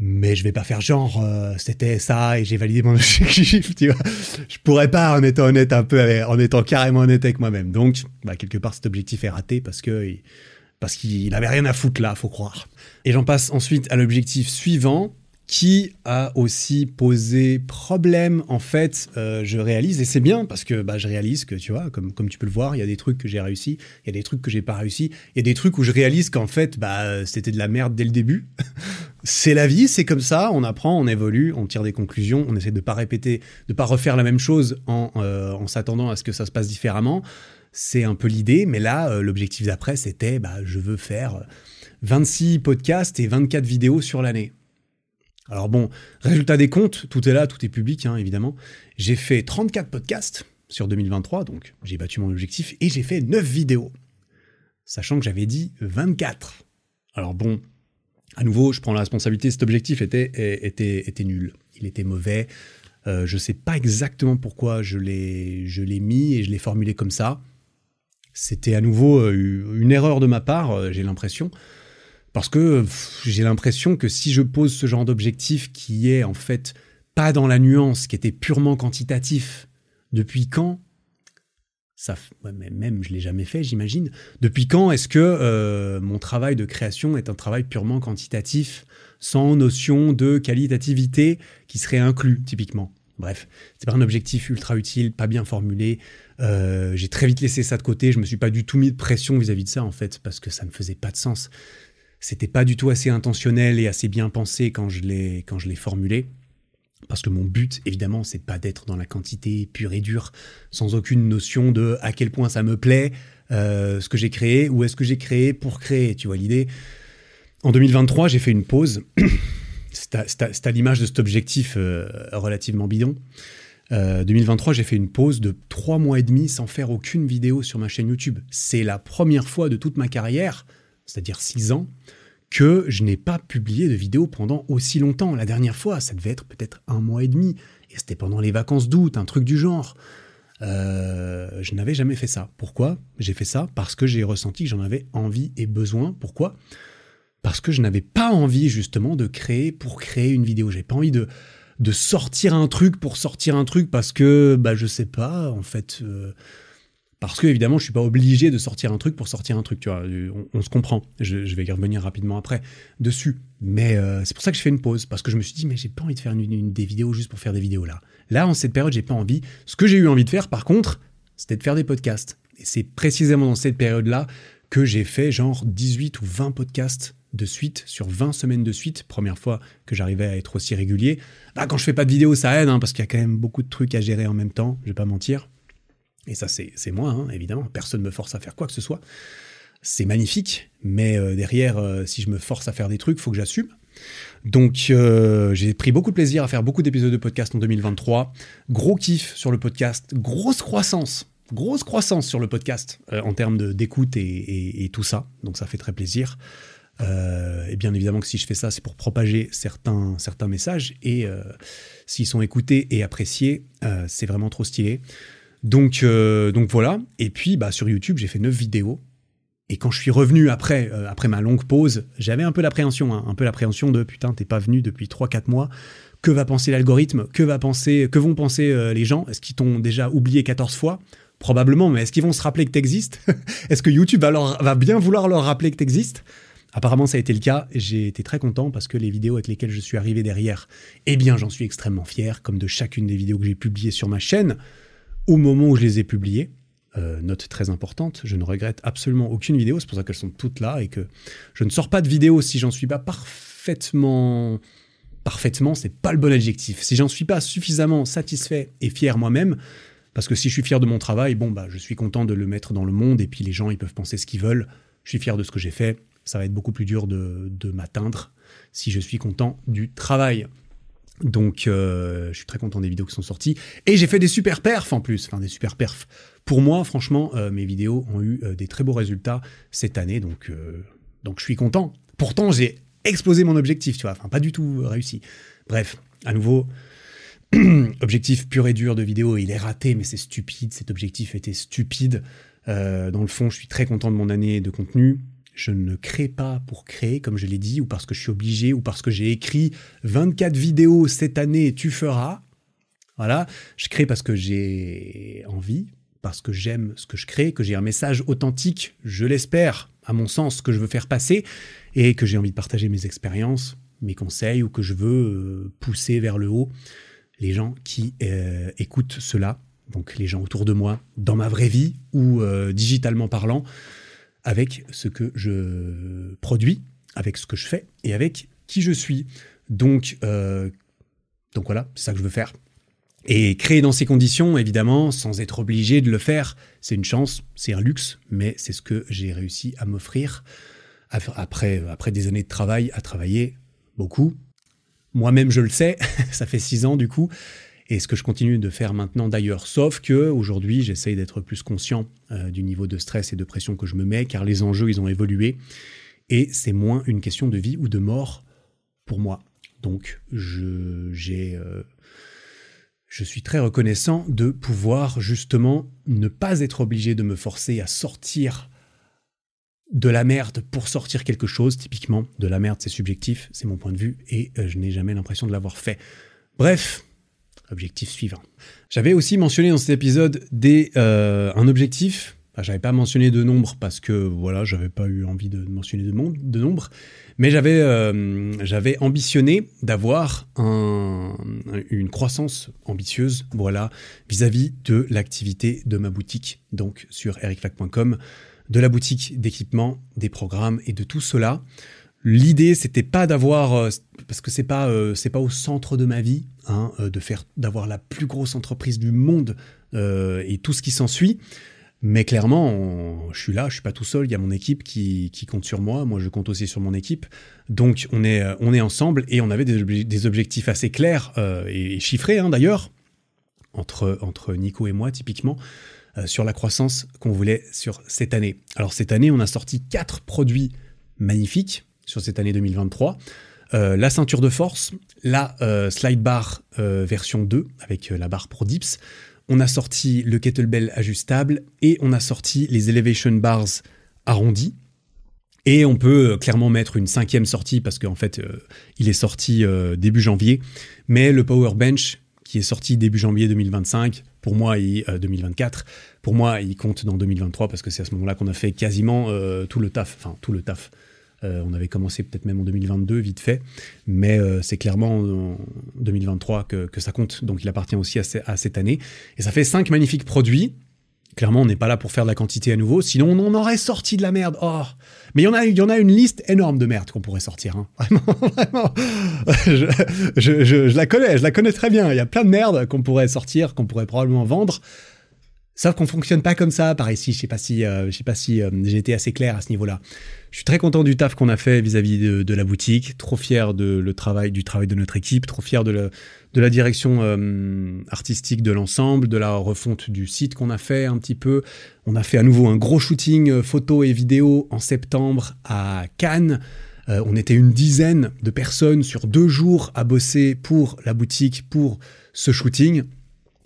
Mais je vais pas faire genre, euh, c'était ça et j'ai validé mon objectif, tu vois. Je pourrais pas en étant honnête un peu, en étant carrément honnête avec moi-même. Donc, bah, quelque part, cet objectif est raté parce que parce qu'il avait rien à foutre là, faut croire. Et j'en passe ensuite à l'objectif suivant, qui a aussi posé problème en fait euh, je réalise et c'est bien parce que bah, je réalise que tu vois comme, comme tu peux le voir il y a des trucs que j'ai réussi il y a des trucs que j'ai pas réussi il y a des trucs où je réalise qu'en fait bah c'était de la merde dès le début. C'est la vie c'est comme ça on apprend on évolue on tire des conclusions on essaie de pas répéter de pas refaire la même chose en, euh, en s'attendant à ce que ça se passe différemment. C'est un peu l'idée mais là euh, l'objectif d'après c'était bah je veux faire 26 podcasts et 24 vidéos sur l'année alors bon, résultat des comptes, tout est là, tout est public, hein, évidemment. J'ai fait 34 podcasts sur 2023, donc j'ai battu mon objectif, et j'ai fait 9 vidéos, sachant que j'avais dit 24. Alors bon, à nouveau, je prends la responsabilité, cet objectif était, était, était nul, il était mauvais. Euh, je ne sais pas exactement pourquoi je l'ai mis et je l'ai formulé comme ça. C'était à nouveau euh, une erreur de ma part, euh, j'ai l'impression. Parce que j'ai l'impression que si je pose ce genre d'objectif qui est en fait pas dans la nuance, qui était purement quantitatif, depuis quand ça, même je l'ai jamais fait, j'imagine. Depuis quand est-ce que euh, mon travail de création est un travail purement quantitatif, sans notion de qualitativité qui serait inclus typiquement? Bref, c'est pas un objectif ultra utile, pas bien formulé. Euh, j'ai très vite laissé ça de côté. Je me suis pas du tout mis de pression vis-à-vis -vis de ça en fait, parce que ça ne faisait pas de sens c'était pas du tout assez intentionnel et assez bien pensé quand je l'ai quand je l'ai formulé. Parce que mon but, évidemment, c'est pas d'être dans la quantité pure et dure, sans aucune notion de à quel point ça me plaît, euh, ce que j'ai créé, ou est-ce que j'ai créé pour créer, tu vois l'idée. En 2023, j'ai fait une pause. c'est à, l'image de cet objectif euh, relativement bidon. 2023, euh, j'ai fait une pause de trois mois et demi sans faire aucune vidéo sur ma chaîne YouTube. C'est la première fois de toute ma carrière c'est-à-dire 6 ans, que je n'ai pas publié de vidéo pendant aussi longtemps. La dernière fois, ça devait être peut-être un mois et demi, et c'était pendant les vacances d'août, un truc du genre. Euh, je n'avais jamais fait ça. Pourquoi J'ai fait ça? Parce que j'ai ressenti que j'en avais envie et besoin. Pourquoi? Parce que je n'avais pas envie justement de créer pour créer une vidéo. J'ai pas envie de, sortir un truc pour sortir un truc parce que, bah, je sais pas, en fait, euh, parce que évidemment, je suis pas obligé de sortir un truc pour sortir un truc, tu vois. On, se comprend. Je, vais y revenir rapidement après dessus. Mais euh, c'est pour ça que je fais une pause parce que je me suis dit, mais j'ai pas envie de faire une, des vidéos juste pour faire des vidéos là. Là, en cette période, j'ai pas envie. Ce que j'ai eu envie de faire, par contre, c'était de faire des podcasts. Et c'est précisément dans cette période-là que j'ai fait genre 18 ou 20 podcasts de suite sur 20 semaines de suite. Première fois que j'arrivais à être aussi régulier. Quand je fais pas de vidéos, ça aide hein, parce qu'il y a quand même beaucoup de trucs à gérer en même temps. Je vais pas mentir. Et ça, c'est moi, hein, évidemment. Personne ne me force à faire quoi que ce soit. C'est magnifique, mais euh, derrière, euh, si je me force à faire des trucs, il faut que j'assume. Donc, euh, j'ai pris beaucoup de plaisir à faire beaucoup d'épisodes de podcast en 2023. Gros kiff sur le podcast, grosse croissance, grosse croissance sur le podcast en termes d'écoute et, tout ça. Donc, ça fait très plaisir. et bien évidemment que si je fais ça, c'est pour propager certains, certains messages. Et s'ils sont écoutés et appréciés, c'est vraiment trop stylé. Donc, euh, donc voilà. Et puis, bah, sur YouTube, j'ai fait 9 vidéos. Et quand je suis revenu après, euh, après ma longue pause, j'avais un peu l'appréhension, hein, un peu l'appréhension de putain, t'es pas venu depuis 3-4 mois. Que va penser l'algorithme? Que vont penser euh, les gens? Est-ce qu'ils t'ont déjà oublié 14 fois? Probablement, mais est-ce qu'ils vont se rappeler que t'existes? Est-ce que YouTube va, va bien vouloir leur rappeler que t'existes? Apparemment, ça a été le cas. J'ai été très content parce que les vidéos avec lesquelles je suis arrivé derrière, eh bien, j'en suis extrêmement fier, comme de chacune des vidéos que j'ai publiées sur ma chaîne au moment où je les ai publiés. note très importante, je ne regrette absolument aucune vidéo, c'est pour ça qu'elles sont toutes là et que je ne sors pas de vidéo si j'en suis pas parfaitement parfaitement, c'est pas le bon adjectif. Si j'en suis pas suffisamment satisfait et fier moi-même, parce que si je suis fier de mon travail, bon bah je suis content de le mettre dans le monde et puis les gens ils peuvent penser ce qu'ils veulent. Je suis fier de ce que j'ai fait. Ça va être beaucoup plus dur de, de m'atteindre si je suis content du travail. Donc, euh, je suis très content des vidéos qui sont sorties. Et j'ai fait des super perfs en plus. Enfin, des super perfs. Pour moi, franchement, euh, mes vidéos ont eu euh, des très beaux résultats cette année. Donc, donc je suis content. Pourtant, j'ai explosé mon objectif, tu vois. Enfin, pas du tout réussi. Bref, à nouveau, objectif pur et dur de vidéo, il est raté, mais c'est stupide. Cet objectif était stupide. dans le fond, je suis très content de mon année de contenu je ne crée pas pour créer, comme je l'ai dit, ou parce que je suis obligé, ou parce que j'ai écrit 24 vidéos cette année, tu feras. Voilà, je crée parce que j'ai envie, parce que j'aime ce que je crée, que j'ai un message authentique, je l'espère, à mon sens, que je veux faire passer, et que j'ai envie de partager mes expériences, mes conseils, ou que je veux euh, pousser vers le haut les gens qui euh, écoutent cela, donc les gens autour de moi, dans ma vraie vie, ou euh, digitalement parlant avec ce que je produis, avec ce que je fais et avec qui je suis. Donc, euh, donc voilà, c'est ça que je veux faire. Et créer dans ces conditions, évidemment, sans être obligé de le faire, c'est une chance, c'est un luxe, mais c'est ce que j'ai réussi à m'offrir après, après des années de travail, à travailler beaucoup. Moi-même, je le sais, ça fait six ans du coup, et ce que je continue de faire maintenant d'ailleurs. Sauf que aujourd'hui, j'essaye d'être plus conscient euh, du niveau de stress et de pression que je me mets, car les enjeux, ils ont évolué, et c'est moins une question de vie ou de mort pour moi. Donc, je, euh, je suis très reconnaissant de pouvoir justement ne pas être obligé de me forcer à sortir de la merde pour sortir quelque chose. Typiquement, de la merde, c'est subjectif, c'est mon point de vue, et euh, je n'ai jamais l'impression de l'avoir fait. Bref, Objectif suivant. J'avais aussi mentionné dans cet épisode des, euh, un objectif. j'avais pas mentionné de nombre parce que voilà, j'avais pas eu envie de mentionner de, de nombre, mais j'avais euh, j'avais ambitionné d'avoir un, une croissance ambitieuse, voilà, vis-à-vis de l'activité de ma boutique, donc sur ericflac.com, de la boutique d'équipement, des programmes et de tout cela. L'idée, c'était pas d'avoir, euh, parce que c'est pas, euh, c'est pas au centre de ma vie, hein, euh, de faire, d'avoir la plus grosse entreprise du monde et tout ce qui s'ensuit. Mais clairement, je suis là, je suis pas tout seul. Il y a mon équipe qui, qui, compte sur moi. Moi, je compte aussi sur mon équipe. Donc, on est, on est ensemble et on avait des, objectifs assez clairs et, chiffrés hein, d'ailleurs entre entre Nico et moi typiquement sur la croissance qu'on voulait sur cette année. Alors cette année, on a sorti quatre produits magnifiques sur cette année 2023. Euh, la ceinture de force, la euh, slide bar euh, version 2 avec la barre pour dips. On a sorti le kettlebell ajustable et on a sorti les elevation bars arrondis. Et on peut clairement mettre une cinquième sortie parce qu'en fait, il est sorti début janvier. Mais le Power Bench, qui est sorti début janvier 2025, pour moi, il, 2024, pour moi, il compte dans 2023 parce que c'est à ce moment-là qu'on a fait quasiment tout le taf, enfin tout le taf, euh, on avait commencé peut-être même en 2022, vite fait, mais euh, c'est clairement en 2023 que, ça compte. Donc il appartient aussi à, cette année. Et ça fait cinq magnifiques produits. Clairement, on n'est pas là pour faire de la quantité à nouveau, sinon on en aurait sorti de la merde. Oh Mais il y, en a, y en a une liste énorme de merde qu'on pourrait sortir. Hein. Vraiment, vraiment. Je, la connais, je la connais très bien. Il y a plein de merde qu'on pourrait sortir, qu'on pourrait probablement vendre. Sauf qu'on fonctionne pas comme ça par ici. Je sais pas si, euh, je sais pas si j'ai été assez clair à ce niveau-là. Je suis très content du taf qu'on a fait vis-à-vis de, la boutique, trop fier de le travail, du travail de notre équipe, trop fier de, la direction euh, artistique de l'ensemble, de la refonte du site qu'on a fait un petit peu. On a fait à nouveau un gros shooting euh, photo et vidéo en septembre à Cannes. Euh, on était une dizaine de personnes sur deux jours à bosser pour la boutique, pour ce shooting.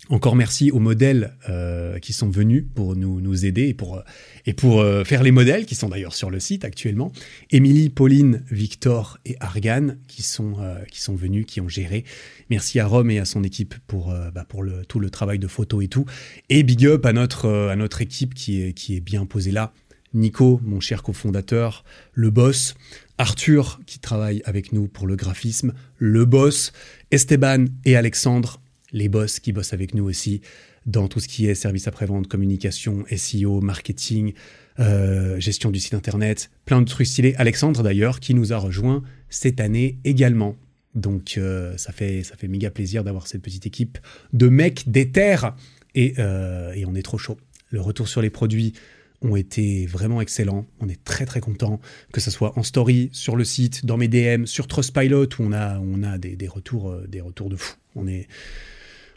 Encore merci aux modèles euh, qui sont venus pour nous, nous aider et pour, euh, et pour euh, faire les modèles, qui sont d'ailleurs sur le site actuellement. Émilie, Pauline, Victor et Argan qui sont, qui sont venus, qui ont géré. Merci à Rome et à son équipe pour, bah, pour tout le travail de photo et tout. Et big up à notre, à notre équipe qui est, qui est bien posée là. Nico, mon cher cofondateur, le boss, Arthur qui travaille avec nous pour le graphisme, le boss, Esteban et Alexandre les boss qui bossent avec nous aussi dans tout ce qui est service après-vente, communication, SEO, marketing, euh, gestion du site internet, plein de trucs stylés. Alexandre d'ailleurs, qui nous a rejoint cette année également. Donc euh, ça, fait, ça fait méga plaisir d'avoir cette petite équipe de mecs d'éther et, euh, et on est trop chaud. Le retour sur les produits ont été vraiment excellents. On est très très content que ce soit en story, sur le site, dans mes DM, sur Trustpilot où on a, on a des, des retours, des retours de fou. On est,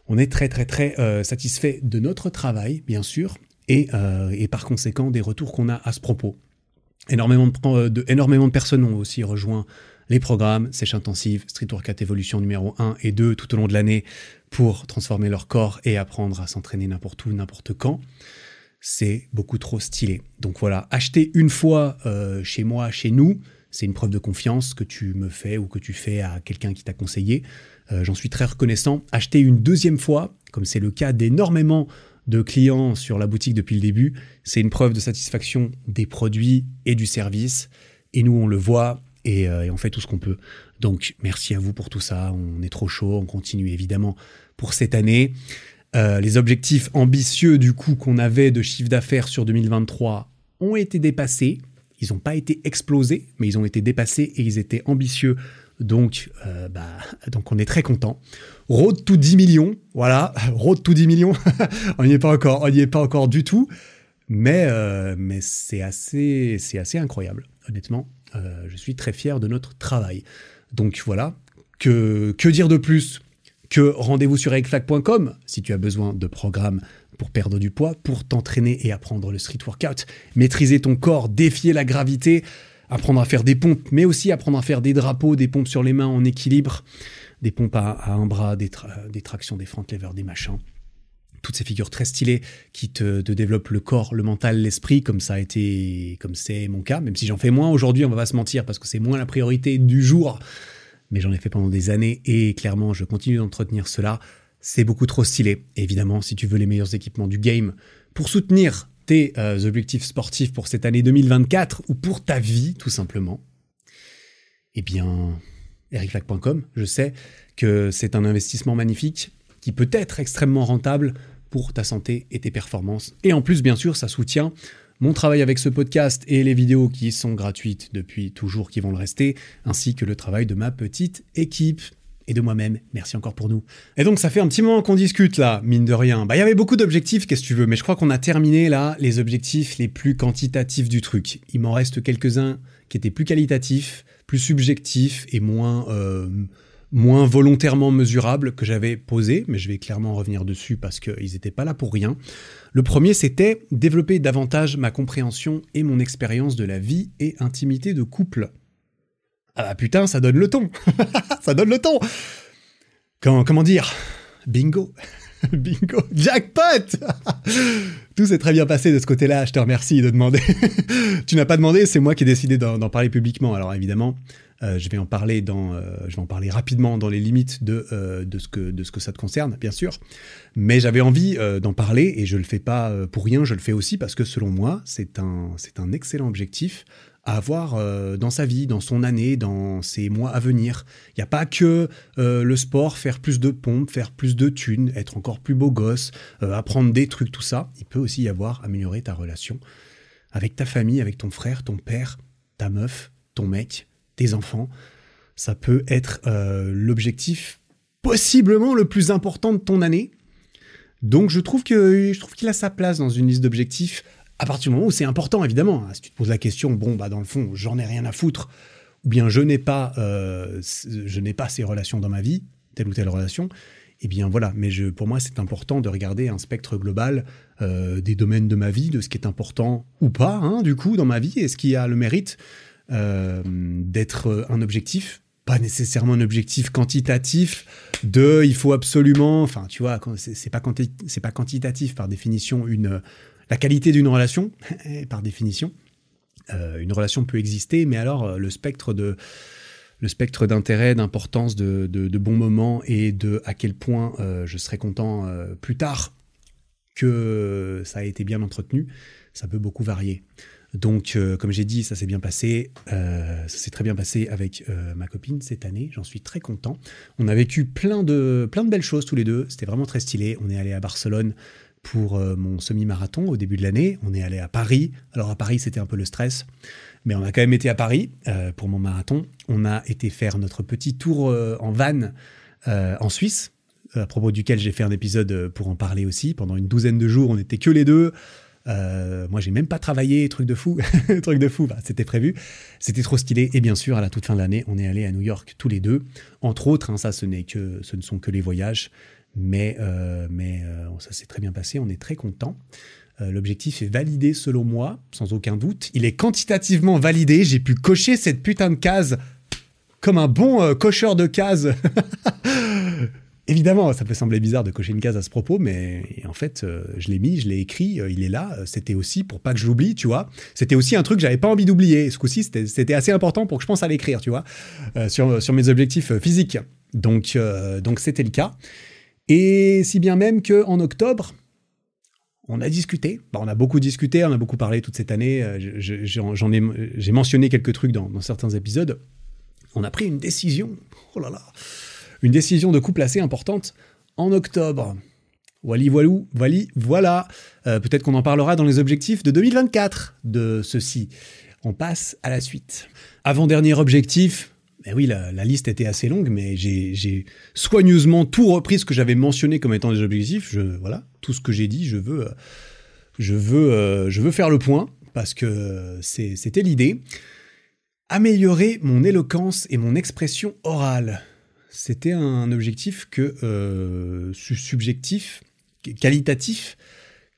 on est très très très satisfait de notre travail, bien sûr, euh, et, par conséquent des retours qu'on a à ce propos. Énormément de, de, énormément de personnes ont aussi rejoint les programmes Sèche Intensive, Street Workout Evolution numéro 1 et 2 tout au long de l'année pour transformer leur corps et apprendre à s'entraîner n'importe où, n'importe quand. C'est beaucoup trop stylé. Donc voilà, acheter une fois euh, chez moi, chez nous, c'est une preuve de confiance que tu me fais ou que tu fais à quelqu'un qui t'a conseillé. Euh, j'en suis très reconnaissant. Acheter une deuxième fois, comme c'est le cas d'énormément de clients sur la boutique depuis le début, c'est une preuve de satisfaction des produits et du service. Et nous, on le voit et, euh, on fait tout ce qu'on peut. Donc, merci à vous pour tout ça. On est trop chaud. On continue évidemment pour cette année. Euh, les objectifs ambitieux du coup qu'on avait de chiffre d'affaires sur 2023 ont été dépassés. Ils n'ont pas été explosés, mais ils ont été dépassés et ils étaient ambitieux donc, euh, bah, donc on est très content. Road to 10 millions, voilà, road to 10 millions. on n'y est pas encore, on n'y est pas encore du tout, mais euh, mais c'est assez c'est assez incroyable, honnêtement. Euh, je suis très fier de notre travail. Donc voilà, que que dire de plus? Que rendez-vous sur egflag.com si tu as besoin de programmes pour perdre du poids, pour t'entraîner et apprendre le street workout, maîtriser ton corps, défier la gravité apprendre à faire des pompes, mais aussi apprendre à faire des drapeaux, des pompes sur les mains en équilibre, des pompes à, un bras, des, tractions, des front levers, des machins. Toutes ces figures très stylées qui te, développent le corps, le mental, l'esprit, comme ça a été, comme c'est mon cas, même si j'en fais moins aujourd'hui, on va pas se mentir, parce que c'est moins la priorité du jour, mais j'en ai fait pendant des années et clairement, je continue d'entretenir cela. C'est beaucoup trop stylé. évidemment, si tu veux les meilleurs équipements du game pour soutenir tes euh, objectifs sportifs pour cette année 2024 ou pour ta vie tout simplement, eh bien, ericflac.com, je sais que c'est un investissement magnifique qui peut être extrêmement rentable pour ta santé et tes performances. Et en plus, bien sûr, ça soutient mon travail avec ce podcast et les vidéos qui sont gratuites depuis toujours, qui vont le rester, ainsi que le travail de ma petite équipe et de moi-même. Merci encore pour nous. Et donc ça fait un petit moment qu'on discute là, mine de rien. Bah il y avait beaucoup d'objectifs, qu'est-ce que tu veux, mais je crois qu'on a terminé là les objectifs les plus quantitatifs du truc. Il m'en reste quelques-uns qui étaient plus qualitatifs, plus subjectifs et moins euh, moins volontairement mesurables que j'avais posés, mais je vais clairement revenir dessus parce qu'ils n'étaient pas là pour rien. Le premier, c'était développer davantage ma compréhension et mon expérience de la vie et intimité de couple. Ah bah putain, ça donne le ton. ça donne le ton. Comment, dire? Bingo. Bingo. Jackpot Tout s'est très bien passé de ce côté-là, je te remercie de demander. tu n'as pas demandé, c'est moi qui ai décidé d'en parler publiquement. Alors évidemment, euh, je vais en parler dans, euh, je vais en parler rapidement dans les limites de, euh, de, ce que, de ce que ça te concerne, bien sûr. Mais j'avais envie d'en parler et je le fais pas pour rien, je le fais aussi parce que selon moi, c'est un, c'est un excellent objectif à avoir euh, dans sa vie, dans son année, dans ses mois à venir. Il n'y a pas que euh, le sport, faire plus de pompes, faire plus de thunes, être encore plus beau gosse, euh, apprendre des trucs, tout ça. Il peut aussi y avoir améliorer ta relation avec ta famille, avec ton frère, ton père, ta meuf, ton mec, tes enfants. Ça peut être l'objectif possiblement le plus important de ton année. Donc je trouve que je trouve qu'il a sa place dans une liste d'objectifs à partir du moment où c'est important, évidemment. Hein. Si tu te poses la question, bon, bah, dans le fond, j'en ai rien à foutre, ou bien je n'ai pas, euh, pas ces relations dans ma vie, telle ou telle relation, eh bien voilà. Mais pour moi, c'est important de regarder un spectre global euh, des domaines de ma vie, de ce qui est important ou pas, hein, du coup, dans ma vie, et ce qui a le mérite euh, d'être un objectif pas nécessairement un objectif quantitatif de il faut absolument enfin tu vois c'est pas c'est pas quantitatif par définition une la qualité d'une relation, par définition. Euh, une relation peut exister, mais alors euh, le spectre de le spectre d'intérêt, d'importance, de, bons moments et de à quel point euh, je serai content plus tard que ça a été bien entretenu, ça peut beaucoup varier. Donc, comme j'ai dit, ça s'est bien passé. Ça s'est très bien passé avec ma copine cette année. J'en suis très content. On a vécu plein de, plein de belles choses tous les deux. C'était vraiment très stylé. On est allé à Barcelone pour mon semi-marathon au début de l'année. On est allé à Paris. Alors, à Paris, c'était un peu le stress. Mais on a quand même été à Paris pour mon marathon. On a été faire notre petit tour en van en Suisse, à propos duquel j'ai fait un épisode pour en parler aussi. Pendant une douzaine de jours, on n'était que les deux. Euh, moi, j'ai même pas travaillé, truc de fou, truc de fou. C'était prévu. C'était trop stylé. Et bien sûr, à la toute fin de l'année, on est allé à New York tous les deux. Entre autres, hein, ça, ce n'est que, ce ne sont que les voyages, mais euh, euh, ça s'est très bien passé. On est très content. L'objectif est validé selon moi, sans aucun doute. Il est quantitativement validé. J'ai pu cocher cette putain de case comme un bon cocheur de cases. Évidemment, ça peut sembler bizarre de cocher une case à ce propos, mais en fait, euh, je l'ai mis, je l'ai écrit, euh, il est là. C'était aussi pour pas que je l'oublie, tu vois. C'était aussi un truc que j'avais pas envie d'oublier. Ce coup-ci, c'était assez important pour que je pense à l'écrire, tu vois, euh, sur, mes objectifs physiques. Donc c'était le cas. Et si bien même que en octobre, on a discuté. Bah, on a beaucoup discuté, on a beaucoup parlé toute cette année. J'en ai, j'ai mentionné quelques trucs dans, certains épisodes. On a pris une décision. Oh là là une décision de couple assez importante en octobre. Wally voilou, Wally, voilà. Euh, peut-être qu'on en parlera dans les objectifs de 2024 de ceci. On passe à la suite. Avant-dernier objectif, eh oui, la, liste était assez longue, mais j'ai soigneusement tout repris ce que j'avais mentionné comme étant des objectifs. Je, voilà, tout ce que j'ai dit, je veux, je, veux, euh, je veux faire le point, parce que c'était l'idée. Améliorer mon éloquence et mon expression orale c'était un objectif que euh, subjectif, qualitatif,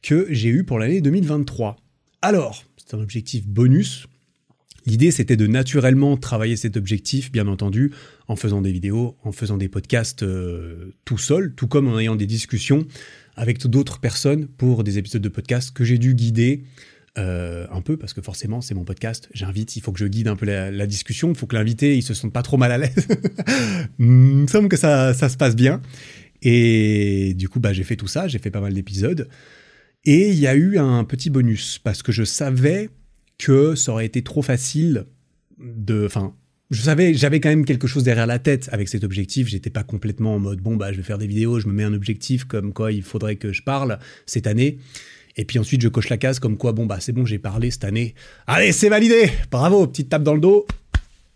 que j'ai eu pour l'année 2023. Alors, c'est un objectif bonus. L'idée, c'était de naturellement travailler cet objectif, bien entendu, en faisant des vidéos, en faisant des podcasts euh, tout seul, tout comme en ayant des discussions avec d'autres personnes pour des épisodes de podcast que j'ai dû guider euh, un peu parce que forcément c'est mon podcast. J'invite, il faut que je guide un peu la, discussion. Il faut que l'invité il se sente pas trop mal à l'aise. il me semble que ça, ça se passe bien. Et du coup, bah, j'ai fait tout ça. J'ai fait pas mal d'épisodes. Et il y a eu un petit bonus parce que je savais que ça aurait été trop facile de. Enfin, je savais, j'avais quand même quelque chose derrière la tête avec cet objectif. J'étais pas complètement en mode bon bah je vais faire des vidéos, je me mets un objectif comme quoi il faudrait que je parle cette année. Et puis ensuite, je coche la case comme quoi, bon, bah c'est bon, j'ai parlé cette année. Allez, c'est validé Bravo, petite tape dans le dos.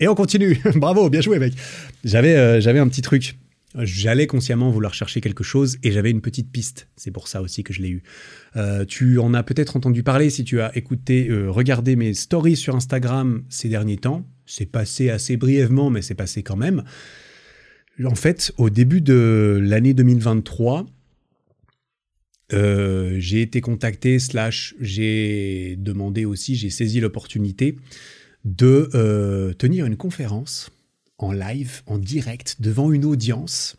Et on continue. Bravo, bien joué, mec. J'avais, euh, j'avais un petit truc. J'allais consciemment vouloir chercher quelque chose et j'avais une petite piste. C'est pour ça aussi que je l'ai eu. Euh, tu en as peut-être entendu parler si tu as écouté, euh, regardé mes stories sur Instagram ces derniers temps. C'est passé assez brièvement, mais c'est passé quand même. En fait, au début de l'année 2023, euh, j'ai été contacté, j'ai demandé aussi, j'ai saisi l'opportunité de tenir une conférence en live, en direct, devant une audience.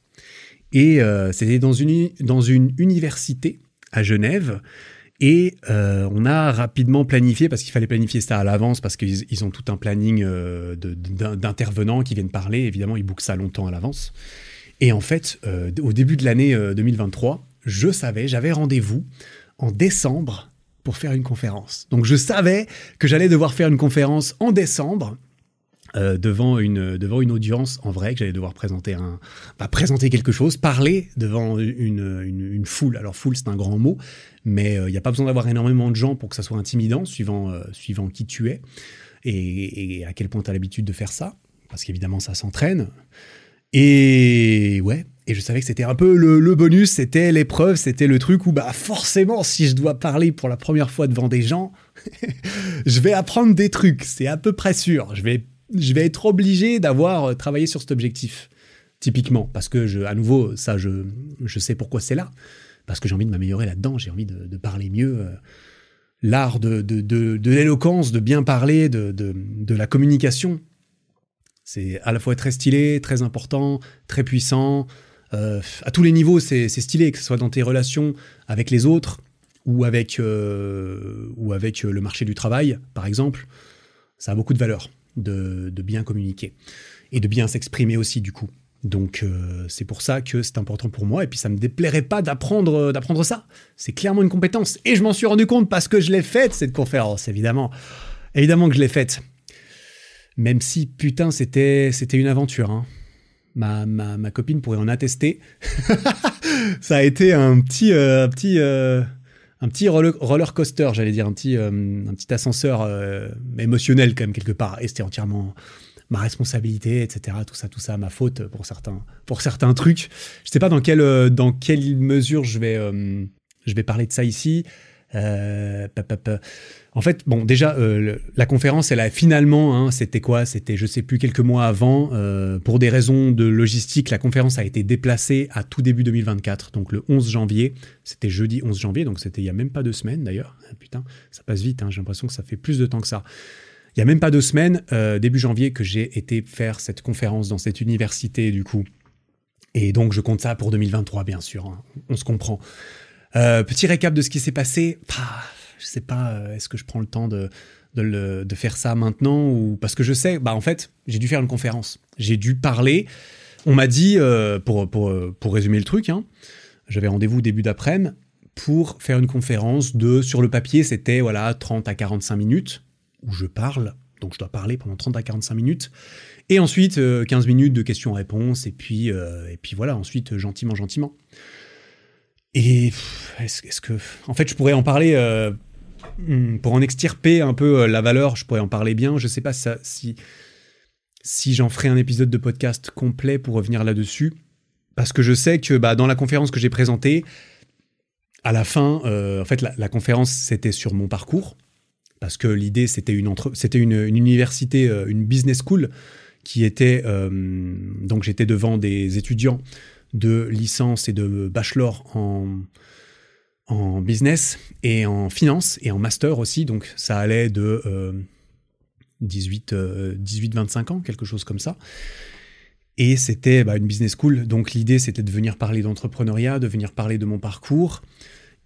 Et euh, c'était dans une, dans une université à Genève. Et on a rapidement planifié, parce qu'il fallait planifier ça à l'avance, parce qu'ils ont tout un planning d'intervenants qui viennent parler. Évidemment, ils bookent ça longtemps à l'avance. Et en fait, au début de l'année 2023, je savais, j'avais rendez-vous en décembre pour faire une conférence. Donc je savais que j'allais devoir faire une conférence en décembre euh, devant, une, devant une audience en vrai, que j'allais devoir présenter, un, bah, présenter quelque chose, parler devant une, une, foule. Alors foule, c'est un grand mot, mais euh, il n'y a pas besoin d'avoir énormément de gens pour que ça soit intimidant, suivant, euh, suivant qui tu es et, et à quel point tu as l'habitude de faire ça, parce qu'évidemment ça s'entraîne. Et ouais, et je savais que c'était un peu le, bonus, c'était l'épreuve, c'était le truc où bah forcément si je dois parler pour la première fois devant des gens, je vais apprendre des trucs, c'est à peu près sûr. Je vais, je vais être obligé d'avoir euh, travaillé sur cet objectif, typiquement, parce que à nouveau, ça je, sais pourquoi c'est là, parce que j'ai envie de m'améliorer là-dedans, j'ai envie de, parler mieux. Euh, l'art de, l'éloquence, de bien parler, de, la communication, c'est à la fois très stylé, très important, très puissant. Euh, à tous les niveaux, c'est stylé, que ce soit dans tes relations avec les autres ou avec, le marché du travail, par exemple. Ça a beaucoup de valeur de, bien communiquer et de bien s'exprimer aussi, du coup. Donc c'est pour ça que c'est important pour moi et puis ça me déplairait pas d'apprendre d'apprendre ça. C'est clairement une compétence et je m'en suis rendu compte parce que je l'ai faite cette conférence évidemment. Évidemment que je l'ai faite. Même si, putain, c'était, c'était une aventure. Hein. Ma, ma, ma, copine pourrait en attester. ça a été un petit, euh, petit, euh, un petit roller, coaster, j'allais dire, un petit, euh, un petit ascenseur émotionnel quand même quelque part. Et c'était entièrement ma responsabilité, etc. Tout ça, tout ça, ma faute pour certains, pour certains trucs. Je sais pas dans quelle, dans quelle mesure je vais, je vais parler de ça ici. Euh, en fait, bon, déjà, euh, la conférence, elle a finalement, hein, c'était quoi? C'était, je sais plus, quelques mois avant. Euh, pour des raisons de logistique, la conférence a été déplacée à tout début 2024, donc le 11 janvier. C'était jeudi 11 janvier, donc c'était il y a même pas deux semaines d'ailleurs. Ah, putain, ça passe vite. Hein, j'ai l'impression que ça fait plus de temps que ça. Il y a même pas deux semaines, début janvier, que j'ai été faire cette conférence dans cette université, du coup. Et donc, je compte ça pour 2023, bien sûr. Hein. On se comprend. Euh, petit récap de ce qui s'est passé. je sais pas, euh, est-ce que je prends le temps de, de, faire ça maintenant ou parce que je sais, bah en fait, j'ai dû faire une conférence. J'ai dû parler. On m'a dit, euh, pour, pour, pour, résumer le truc, hein, j'avais rendez-vous début d'après-midi pour faire une conférence de, sur le papier, c'était voilà 30 à 45 minutes où je parle. Donc je dois parler pendant 30 à 45 minutes. Et ensuite, 15 minutes de questions-réponses. Et puis, et puis voilà, ensuite, gentiment, gentiment. Et est-ce que, en fait, je pourrais en parler euh, hmm, pour en extirper un peu euh, la valeur. Je pourrais en parler bien. Je sais pas si si j'en ferai un épisode de podcast complet pour revenir là-dessus, parce que je sais que bah, dans la conférence que j'ai présentée, à la fin, euh, en fait, la, conférence c'était sur mon parcours, parce que l'idée c'était une, une, université, une business school qui était donc j'étais devant des étudiants de licence et de bachelor en, en business et en finance et en master aussi. Donc ça allait de 18, euh, 18-25 euh, ans, quelque chose comme ça. Et c'était bah, une business school. Donc l'idée, c'était de venir parler d'entrepreneuriat, de venir parler de mon parcours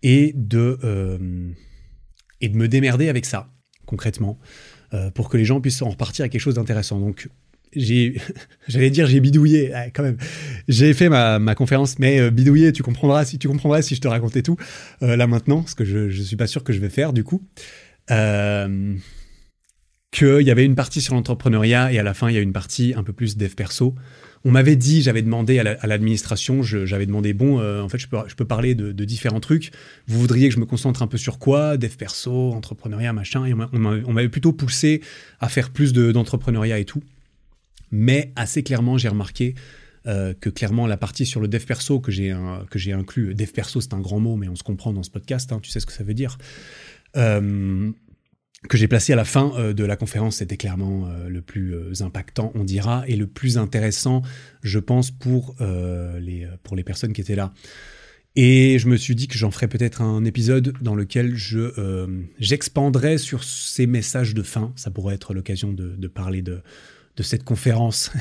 et de, euh, et de me démerder avec ça, concrètement, pour que les gens puissent en repartir à quelque chose d'intéressant. Donc j'ai, j'allais dire j'ai bidouillé, quand même. J'ai fait ma, ma conférence, mais euh, bidouillé, tu comprendras si tu comprendras si je te racontais tout euh, là maintenant, ce que je, je suis pas sûr que je vais faire du coup. Euh, qu'il y avait une partie sur l'entrepreneuriat et à la fin il y a une partie un peu plus dev perso. On m'avait dit, j'avais demandé à l'administration, j'avais demandé bon, euh, en fait je peux, je peux parler de, de, différents trucs. Vous voudriez que je me concentre un peu sur quoi Dev perso, entrepreneuriat, machin? Et on m'avait plutôt poussé à faire plus d'entrepreneuriat et tout. Mais assez clairement, j'ai remarqué euh, que clairement la partie sur le dev perso que j'ai que j'ai inclus, dev perso c'est un grand mot, mais on se comprend dans ce podcast, hein, tu sais ce que ça veut dire, euh, que j'ai placé à la fin euh, de la conférence, c'était clairement le plus impactant, on dira, et le plus intéressant, je pense, pour les pour les personnes qui étaient là. Et je me suis dit que j'en ferais peut-être un épisode dans lequel je j'expandrais sur ces messages de fin. Ça pourrait être l'occasion de parler de de cette conférence.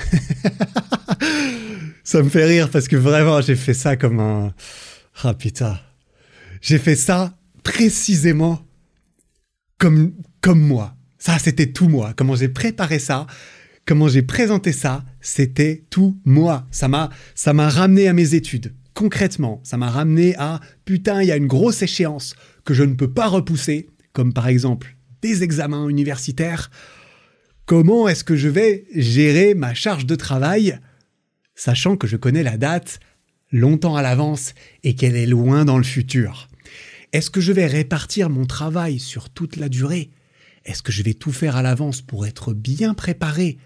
ça me fait rire parce que vraiment, j'ai fait ça comme un... Ah putain. J'ai fait ça précisément comme, comme moi. Ça, c'était tout moi. Comment j'ai préparé ça, comment j'ai présenté ça, c'était tout moi. Ça m'a, ça m'a ramené à mes études. Concrètement, ça m'a ramené à putain, il y a une grosse échéance que je ne peux pas repousser, comme par exemple des examens universitaires comment est-ce que je vais gérer ma charge de travail, sachant que je connais la date longtemps à l'avance et qu'elle est loin dans le futur? Est-ce que je vais répartir mon travail sur toute la durée? Est-ce que je vais tout faire à l'avance pour être bien préparé?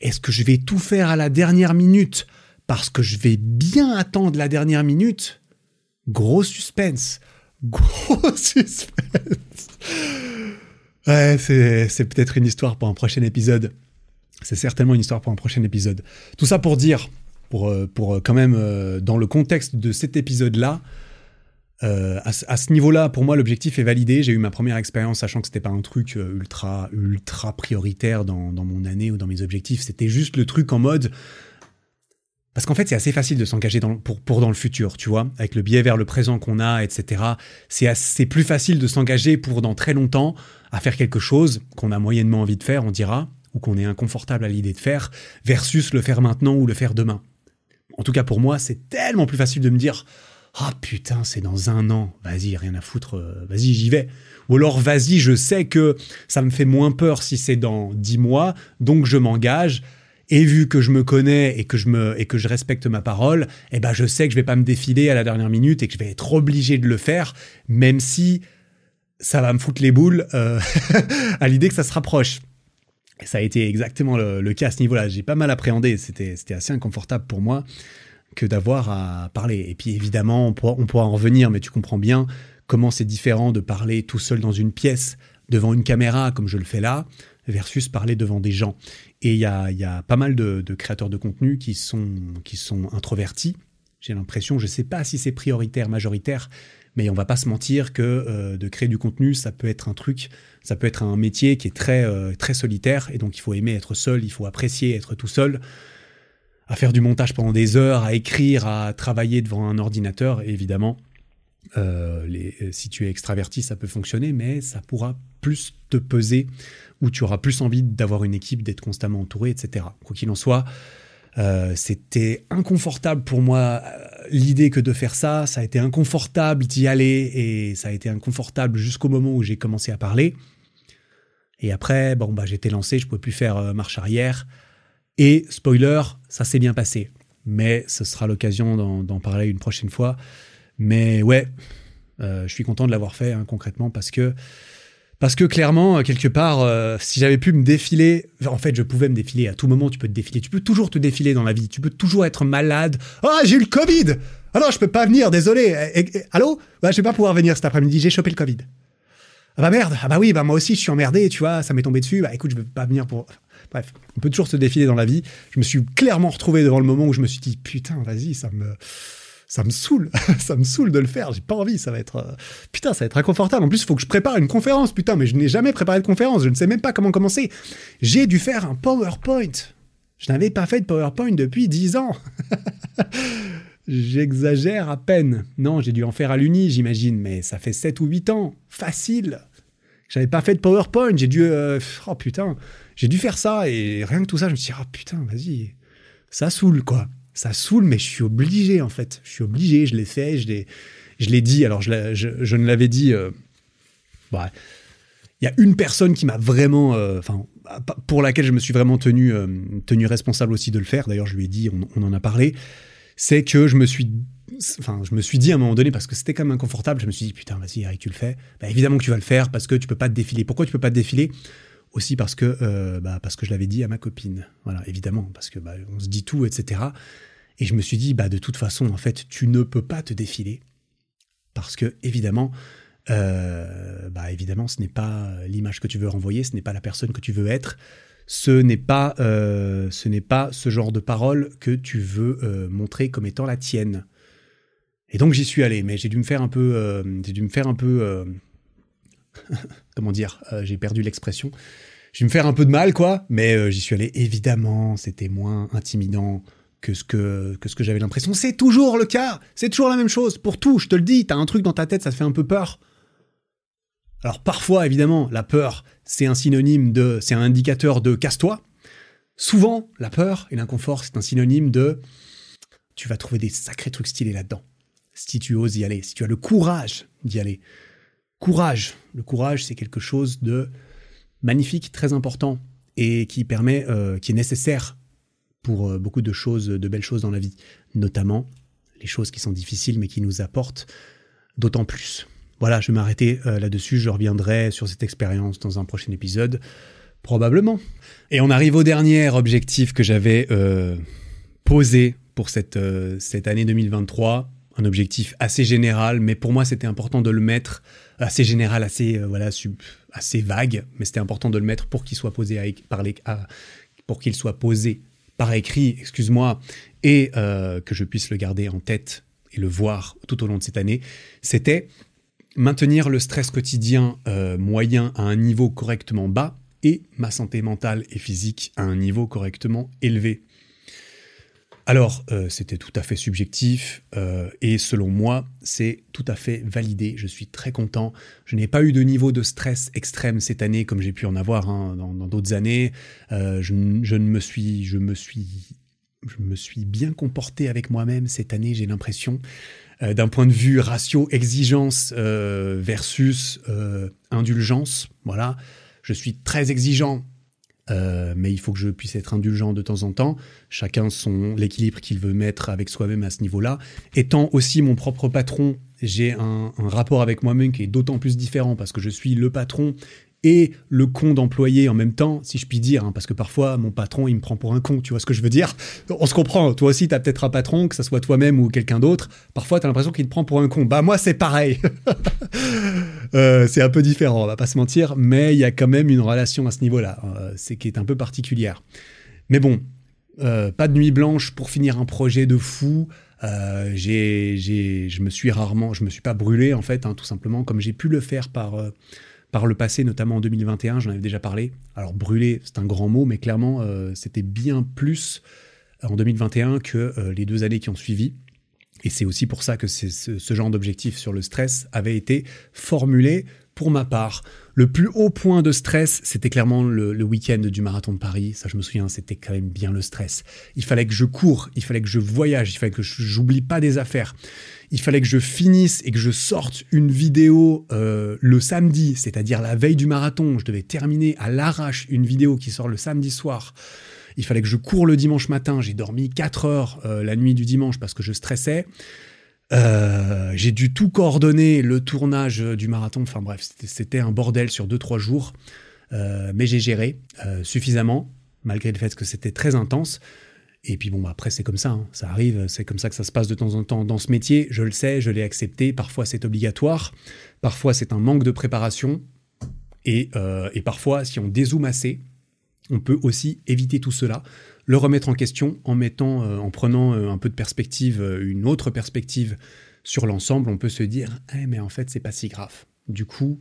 Est-ce que je vais tout faire à la dernière minute parce que je vais bien attendre la dernière minute? Gros suspense. Gros suspense. Ouais, c'est peut-être une histoire pour un prochain épisode. C'est certainement une histoire pour un prochain épisode. Tout ça pour dire, pour, euh, euh, quand même, euh, dans le contexte de cet épisode-là, à, ce niveau-là, pour moi, l'objectif est validé. J'ai eu ma première expérience, sachant que c'était pas un truc ultra, ultra prioritaire dans, mon année ou dans mes objectifs. C'était juste le truc en mode. Parce qu'en fait, c'est assez facile de s'engager pour, dans le futur, tu vois, avec le biais vers le présent qu'on a, etc. C'est plus facile de s'engager pour dans très longtemps à faire quelque chose qu'on a moyennement envie de faire, on dira, ou qu'on est inconfortable à l'idée de faire, versus le faire maintenant ou le faire demain. En tout cas, pour moi, c'est tellement plus facile de me dire ah putain, c'est dans un an, vas-y, rien à foutre, euh, vas-y, j'y vais. Ou alors, vas-y, je sais que ça me fait moins peur si c'est dans dix mois, donc je m'engage. Et vu que je me connais et que je me et que je respecte ma parole, eh ben je sais que je vais pas me défiler à la dernière minute et que je vais être obligé de le faire, même si ça va me foutre les boules euh, à l'idée que ça se rapproche. Ça a été exactement le, cas à ce niveau-là. J'ai pas mal appréhendé. C'était c'était assez inconfortable pour moi que d'avoir à parler. Et puis évidemment, on pourra, on pourra en revenir, mais tu comprends bien comment c'est différent de parler tout seul dans une pièce devant une caméra comme je le fais là, versus parler devant des gens. Et il y a, y a, pas mal de, de, créateurs de contenu qui sont, qui sont introvertis. J'ai l'impression, je ne sais pas si c'est prioritaire, majoritaire, mais on va pas se mentir que euh, de créer du contenu, ça peut être un truc, ça peut être un métier qui est très, euh, très solitaire, et donc il faut aimer être seul, il faut apprécier être tout seul, à faire du montage pendant des heures, à écrire, à travailler devant un ordinateur, évidemment, euh, les, si tu es extraverti, ça peut fonctionner, mais ça pourra plus te peser, ou tu auras plus envie d'avoir une équipe, d'être constamment entouré, etc. Quoi qu'il en soit, euh, c'était inconfortable pour moi euh, l'idée que de faire ça, ça a été inconfortable d'y aller, et ça a été inconfortable jusqu'au moment où j'ai commencé à parler. Et après, bon, bah, j'étais lancé, je pouvais plus faire euh, marche arrière. Et spoiler, ça s'est bien passé. Mais ce sera l'occasion d'en parler une prochaine fois. Mais ouais, je suis content de l'avoir fait hein, concrètement parce que parce que clairement, quelque part, euh, si j'avais pu me défiler, en fait, je pouvais me défiler à tout moment. Tu peux te défiler, tu peux toujours te défiler dans la vie. Tu peux toujours être malade. Ah, j'ai eu le Covid. Ah non, je peux pas venir. Désolé. Et, allô? Bah, Je vais pas pouvoir venir cet après-midi. J'ai chopé le Covid. Ah bah merde. Ah bah oui, bah moi aussi, je suis emmerdé. Tu vois, ça m'est tombé dessus. Bah écoute, je peux pas venir pour. Bref, on peut toujours se défiler dans la vie. Je me suis clairement retrouvé devant le moment où je me suis dit putain, vas-y, ça me ça me saoule, ça me saoule de le faire, j'ai pas envie, ça va être... Euh, putain, ça va être inconfortable. En plus, il faut que je prépare une conférence, putain, mais je n'ai jamais préparé de conférence, je ne sais même pas comment commencer. J'ai dû faire un PowerPoint. Je n'avais pas fait de PowerPoint depuis 10 ans. J'exagère à peine. Non, j'ai dû en faire à l'Uni, j'imagine, mais ça fait 7 ou 8 ans. Facile. J'avais pas fait de PowerPoint, j'ai dû... Euh, oh putain, j'ai dû faire ça, et rien que tout ça, je me suis dit, oh putain, vas-y, ça saoule, quoi ça saoule, mais je suis obligé en fait. Je suis obligé, je l'ai fait, je l'ai, je l'ai dit. Alors je, ne l'avais dit. Euh, bah, il y a une personne qui m'a vraiment, euh, pour laquelle je me suis vraiment tenu, euh, tenu responsable aussi de le faire. D'ailleurs, je lui ai dit, on, en a parlé. C'est que je me suis, enfin, je me suis dit à un moment donné parce que c'était quand même inconfortable. Je me suis dit, putain, vas-y, Eric, tu le fais. Bah, évidemment que tu vas le faire parce que tu peux pas te défiler. Pourquoi tu peux pas te défiler? Aussi parce que, bah, parce que je l'avais dit à ma copine. Voilà, évidemment, parce que bah, on se dit tout, etc. Et je me suis dit, bah, de toute façon, en fait, tu ne peux pas te défiler. Parce que, évidemment, euh, bah, évidemment, ce n'est pas l'image que tu veux renvoyer, ce n'est pas la personne que tu veux être, ce n'est pas, euh, ce pas ce genre de parole que tu veux euh, montrer comme étant la tienne. Et donc j'y suis allé, mais j'ai dû me faire un peu, j'ai dû me faire un peu, comment dire, j'ai perdu l'expression. J'ai dû me faire un peu de mal, quoi, mais j'y suis allé. Évidemment, c'était moins intimidant que ce que, que, ce que j'avais l'impression. C'est toujours le cas, c'est toujours la même chose. Pour tout, je te le dis, t'as un truc dans ta tête, ça te fait un peu peur. Alors parfois, évidemment, la peur, c'est un synonyme de, c'est un indicateur de casse-toi. Souvent, la peur et l'inconfort, c'est un synonyme de, tu vas trouver des sacrés trucs stylés là-dedans. Si tu oses y aller, si tu as le courage d'y aller. Courage. Le courage, c'est quelque chose de magnifique, très important et qui permet, euh, qui est nécessaire euh, beaucoup de choses, de belles choses dans la vie, notamment les choses qui sont difficiles mais qui nous apportent d'autant plus. Voilà, je vais m'arrêter euh, là-dessus, je reviendrai sur cette expérience dans un prochain épisode, probablement. Et on arrive au dernier objectif que j'avais euh, posé pour cette, cette année 2023, un objectif assez général, mais pour moi c'était important de le mettre, assez général, assez, voilà, assez vague, mais c'était important de le mettre pour qu'il soit posé à, parler, à, pour qu'il soit posé par écrit, excuse-moi, et euh, que je puisse le garder en tête et le voir tout au long de cette année, c'était maintenir le stress quotidien euh, moyen à un niveau correctement bas et ma santé mentale et physique à un niveau correctement élevé. Alors, euh, c'était tout à fait subjectif euh, et selon moi, c'est tout à fait validé. Je suis très content. Je n'ai pas eu de niveau de stress extrême cette année comme j'ai pu en avoir hein, dans d'autres années. Euh, je, je, ne me suis, je me suis, je me suis bien comporté avec moi-même cette année. J'ai l'impression. d'un point de vue ratio exigence versus indulgence. Voilà, je suis très exigeant euh, mais il faut que je puisse être indulgent de temps en temps. Chacun son l'équilibre qu'il veut mettre avec soi-même à ce niveau-là. Étant aussi mon propre patron, j'ai un, rapport avec moi-même qui est d'autant plus différent parce que je suis le patron et le con d'employé en même temps, si je puis dire, hein, parce que parfois mon patron il me prend pour un con, tu vois ce que je veux dire? On se comprend, toi aussi tu as peut-être un patron, que ce soit toi-même ou quelqu'un d'autre, parfois tu as l'impression qu'il te prend pour un con. Bah moi c'est pareil euh, C'est un peu différent, on va pas se mentir, mais il y a quand même une relation à ce niveau-là, euh, c'est qui est un peu particulière. Mais bon, euh, pas de nuit blanche pour finir un projet de fou. j'ai, je me suis rarement, je me suis pas brûlé en fait, hein, tout simplement, comme j'ai pu le faire par par le passé, notamment en 2021, j'en avais déjà parlé. Alors brûler, c'est un grand mot, mais clairement, euh, c'était bien plus en 2021 que euh, les deux années qui ont suivi. Et c'est aussi pour ça que ce, genre d'objectif sur le stress avait été formulé pour ma part. Le plus haut point de stress, c'était clairement le, le week-end du marathon de Paris. Ça, je me souviens, c'était quand même bien le stress. Il fallait que je cours, il fallait que je voyage, il fallait que j'oublie pas des affaires il fallait que je finisse et que je sorte une vidéo euh, le samedi, c'est-à-dire la veille du marathon. Je devais terminer à l'arrache une vidéo qui sort le samedi soir. Il fallait que je cours le dimanche matin. J'ai dormi 4 heures euh, la nuit du dimanche parce que je stressais. Euh, j'ai dû tout coordonner, le tournage du marathon. Enfin bref, c'était un bordel sur 2-3 jours. mais j'ai géré suffisamment, malgré le fait que c'était très intense. Et puis bon, après, c'est comme ça, hein. ça arrive, c'est comme ça que ça se passe de temps en temps dans ce métier. Je le sais, je l'ai accepté. Parfois, c'est obligatoire. Parfois, c'est un manque de préparation. Et, euh, parfois, si on dézoome assez, on peut aussi éviter tout cela, le remettre en question en mettant, euh, en prenant euh, un peu de perspective, une autre perspective sur l'ensemble. On peut se dire, eh, mais en fait, c'est pas si grave. Du coup,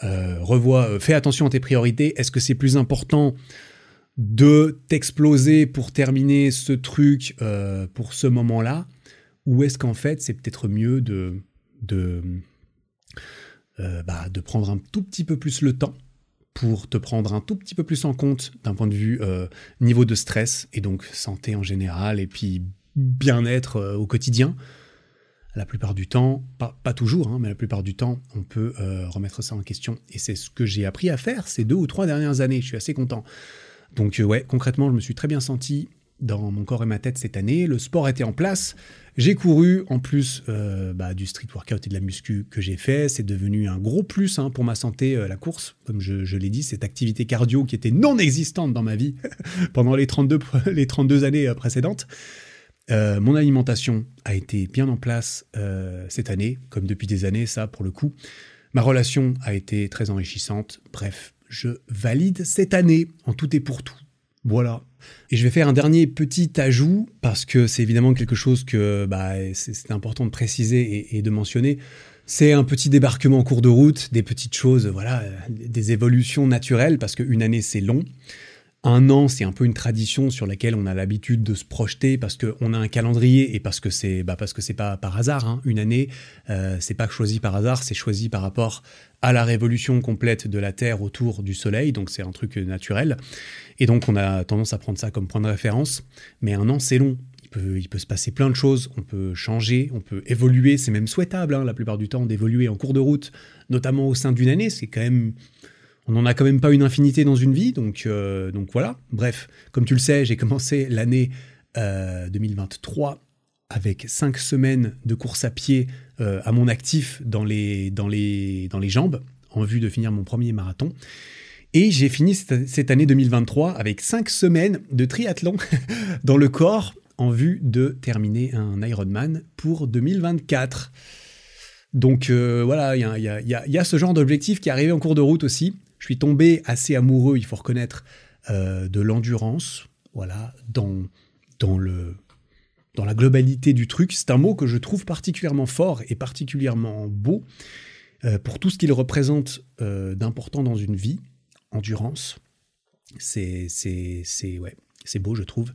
revois, fais attention à tes priorités. Est-ce que c'est plus important de t'exploser pour terminer ce truc euh, pour ce moment-là Ou est-ce qu'en fait, c'est peut-être mieux de, euh, bah, de prendre un tout petit peu plus le temps pour te prendre un tout petit peu plus en compte d'un point de vue euh, niveau de stress et donc santé en général et puis bien-être au quotidien la plupart du temps, pas, pas toujours, hein, mais la plupart du temps, on peut remettre ça en question. Et c'est ce que j'ai appris à faire ces deux ou trois dernières années. Je suis assez content. Donc euh, ouais, concrètement, je me suis très bien senti dans mon corps et ma tête cette année. Le sport était en place. J'ai couru, en plus euh, bah, du street workout et de la muscu que j'ai fait. C'est devenu un gros plus hein, pour ma santé, euh, la course. Comme je, l'ai dit, cette activité cardio qui était non existante dans ma vie pendant les 32, les 32 années précédentes. mon alimentation a été bien en place cette année, comme depuis des années, ça pour le coup. Ma relation a été très enrichissante. Bref, je valide cette année en tout et pour tout. Voilà. Et je vais faire un dernier petit ajout parce que c'est évidemment quelque chose que bah, c'est important de préciser et, de mentionner. C'est un petit débarquement en cours de route, des petites choses, voilà, des évolutions naturelles parce qu'une année c'est long un an, c'est un peu une tradition sur laquelle on a l'habitude de se projeter parce qu'on a un calendrier et parce que c'est bah parce que c'est pas par hasard. Hein. Une année, euh, c'est pas choisi par hasard, c'est choisi par rapport à la révolution complète de la Terre autour du Soleil, donc c'est un truc naturel. Et donc on a tendance à prendre ça comme point de référence. Mais un an, c'est long. Il peut, il peut se passer plein de choses. On peut changer, on peut évoluer. C'est même souhaitable hein, la plupart du temps d'évoluer en cours de route, notamment au sein d'une année. C'est quand même on n'en a quand même pas une infinité dans une vie, donc, euh, voilà. Bref, comme tu le sais, j'ai commencé l'année 2023 euh, avec cinq semaines de course à pied euh, à mon actif dans les, jambes, en vue de finir mon premier marathon. Et j'ai fini cette, année 2023 avec cinq semaines de triathlon dans le corps en vue de terminer un Ironman pour 2024. Donc voilà, il y a, ce genre d'objectif qui est en cours de route aussi. Je suis tombé assez amoureux, il faut reconnaître, euh, de l'endurance, voilà, dans, dans, le, dans la globalité du truc. C'est un mot que je trouve particulièrement fort et particulièrement beau euh, pour tout ce qu'il représente euh, d'important dans une vie. Endurance, c'est ouais, beau, je trouve.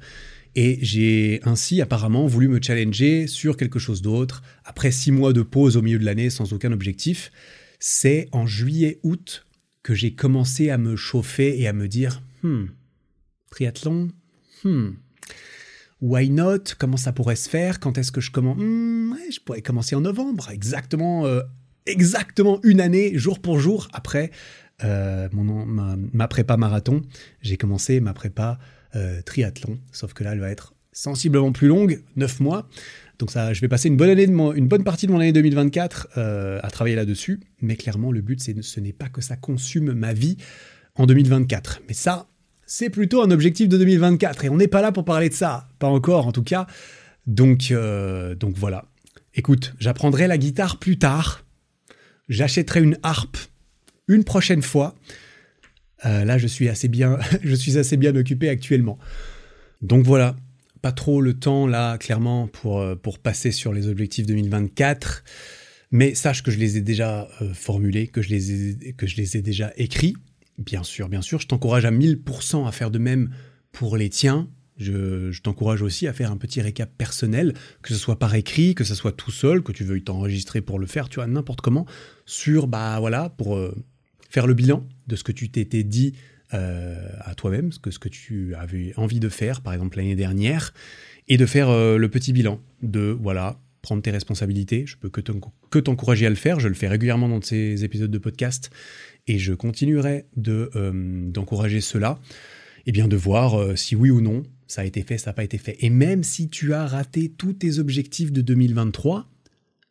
Et j'ai ainsi apparemment voulu me challenger sur quelque chose d'autre. Après six mois de pause au milieu de l'année sans aucun objectif, c'est en juillet-août que j'ai commencé à me chauffer et à me dire hmm, triathlon, hmm. Why not? Comment ça pourrait se faire? Quand est-ce que je commence hmm, Je pourrais commencer en novembre, exactement, euh, exactement une année, jour pour jour, après euh, mon, ma, prépa marathon. J'ai commencé ma prépa euh, triathlon, sauf que là, elle va être sensiblement plus longue, 9 mois. Donc ça, je vais passer une bonne, année une bonne partie de mon année 2024 à travailler là-dessus. Mais clairement, le but, ce n'est pas que ça consume ma vie en 2024. Mais ça, c'est plutôt un objectif de 2024 et on n'est pas là pour parler de ça, pas encore en tout cas. Donc, euh, donc voilà. Écoute, j'apprendrai la guitare plus tard. J'achèterai une harpe une prochaine fois. Euh, là, je suis assez bien, je suis assez bien occupé actuellement. Donc voilà, pas trop le temps là, clairement, pour, euh, pour passer sur les objectifs 2024. Mais sache que je les ai déjà formulés, que je les ai, que je les ai déjà écrits. Bien sûr, bien sûr, je t'encourage à 1000% à faire de même pour les tiens. Je, t'encourage aussi à faire un petit récap personnel, que ce soit par écrit, que ce soit tout seul, que tu veuilles t'enregistrer pour le faire, tu vois, n'importe comment, sur, bah voilà, pour euh, faire le bilan de ce que tu t'étais dit euh, à toi-même, ce que, ce que tu avais envie de faire, par exemple l'année dernière, et de faire euh, le petit bilan de, voilà, prendre tes responsabilités. Je peux que t'encourager à le faire, je le fais régulièrement dans ces épisodes de podcast, et je continuerai de euh, d'encourager cela, et eh bien de voir si oui ou non ça a été fait, ça n'a pas été fait. Et même si tu as raté tous tes objectifs de 2023,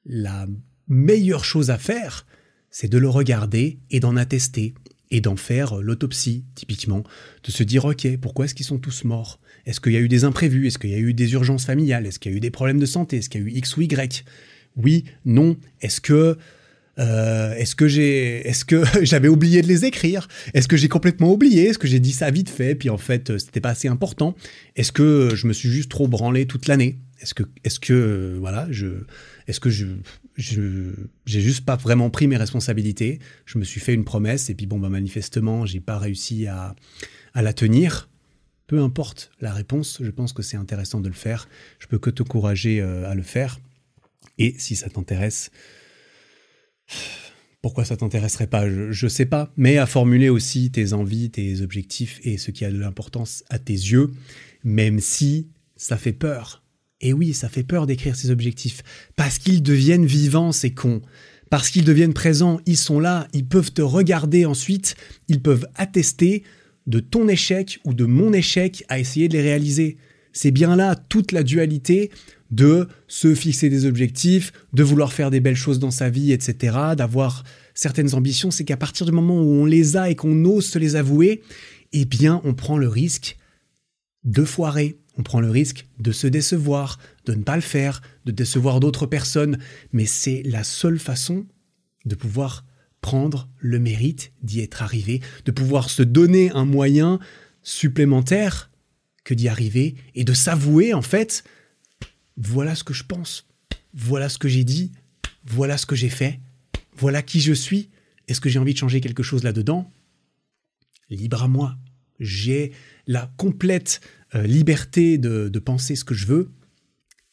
la meilleure chose à faire, c'est de le regarder et d'en attester et d'en faire l'autopsie, typiquement, de se dire, ok, pourquoi est-ce qu'ils sont tous morts? Est-ce qu'il y a eu des imprévus? Est-ce qu'il y a eu des urgences familiales? Est-ce qu'il y a eu des problèmes de santé? Est-ce qu'il y a eu X ou Y? Oui, non. Est-ce que euh, est-ce que j'ai, est-ce que j'avais oublié de les écrire? Est-ce que j'ai complètement oublié? Est-ce que j'ai dit ça vite fait? Puis en fait euh, c'était pas assez important. Est-ce que je me suis juste trop branlé toute l'année? Est-ce que, est-ce que euh, voilà, je, est-ce que je, je, j'ai juste pas vraiment pris mes responsabilités Je me suis fait une promesse et puis bon bah manifestement j'ai pas réussi à, à la tenir. Peu importe la réponse, je pense que c'est intéressant de le faire. Je peux que t'encourager à le faire. Et si ça t'intéresse, pourquoi ça t'intéresserait pas? Je ne sais pas, mais à formuler aussi tes envies, tes objectifs et ce qui a de l'importance à tes yeux, même si ça fait peur. Et oui, ça fait peur d'écrire ces objectifs, parce qu'ils deviennent vivants, ces cons. Parce qu'ils deviennent présents, ils sont là, ils peuvent te regarder ensuite, ils peuvent attester de ton échec ou de mon échec à essayer de les réaliser. C'est bien là toute la dualité de se fixer des objectifs, de vouloir faire des belles choses dans sa vie, etc., d'avoir certaines ambitions, c'est qu'à partir du moment où on les a et qu'on ose se les avouer, eh bien, on prend le risque de foirer, on prend le risque de se décevoir, de ne pas le faire, de décevoir d'autres personnes, mais c'est la seule façon de pouvoir prendre le mérite d'y être arrivé, de pouvoir se donner un moyen supplémentaire que d'y arriver et de s'avouer en fait voilà ce que je pense, voilà ce que j'ai dit, voilà ce que j'ai fait, voilà qui je suis. Est-ce que j'ai envie de changer quelque chose là-dedans? Libre à moi. J'ai la complète euh, liberté de, penser ce que je veux.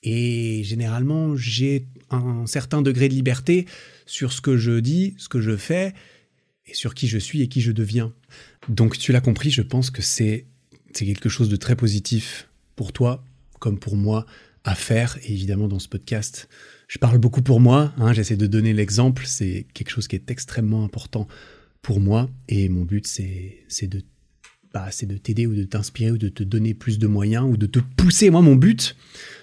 Et généralement, j'ai un certain degré de liberté sur ce que je dis, ce que je fais, et sur qui je suis et qui je deviens. Donc tu l'as compris, je pense que c'est quelque chose de très positif pour toi, comme pour moi, à faire. Et évidemment, dans ce podcast, je parle beaucoup pour moi. Hein, J'essaie de donner l'exemple. C'est quelque chose qui est extrêmement important pour moi. Et mon but, c'est de bah, c'est de t'aider ou de t'inspirer ou de te donner plus de moyens ou de te pousser. Moi, mon but,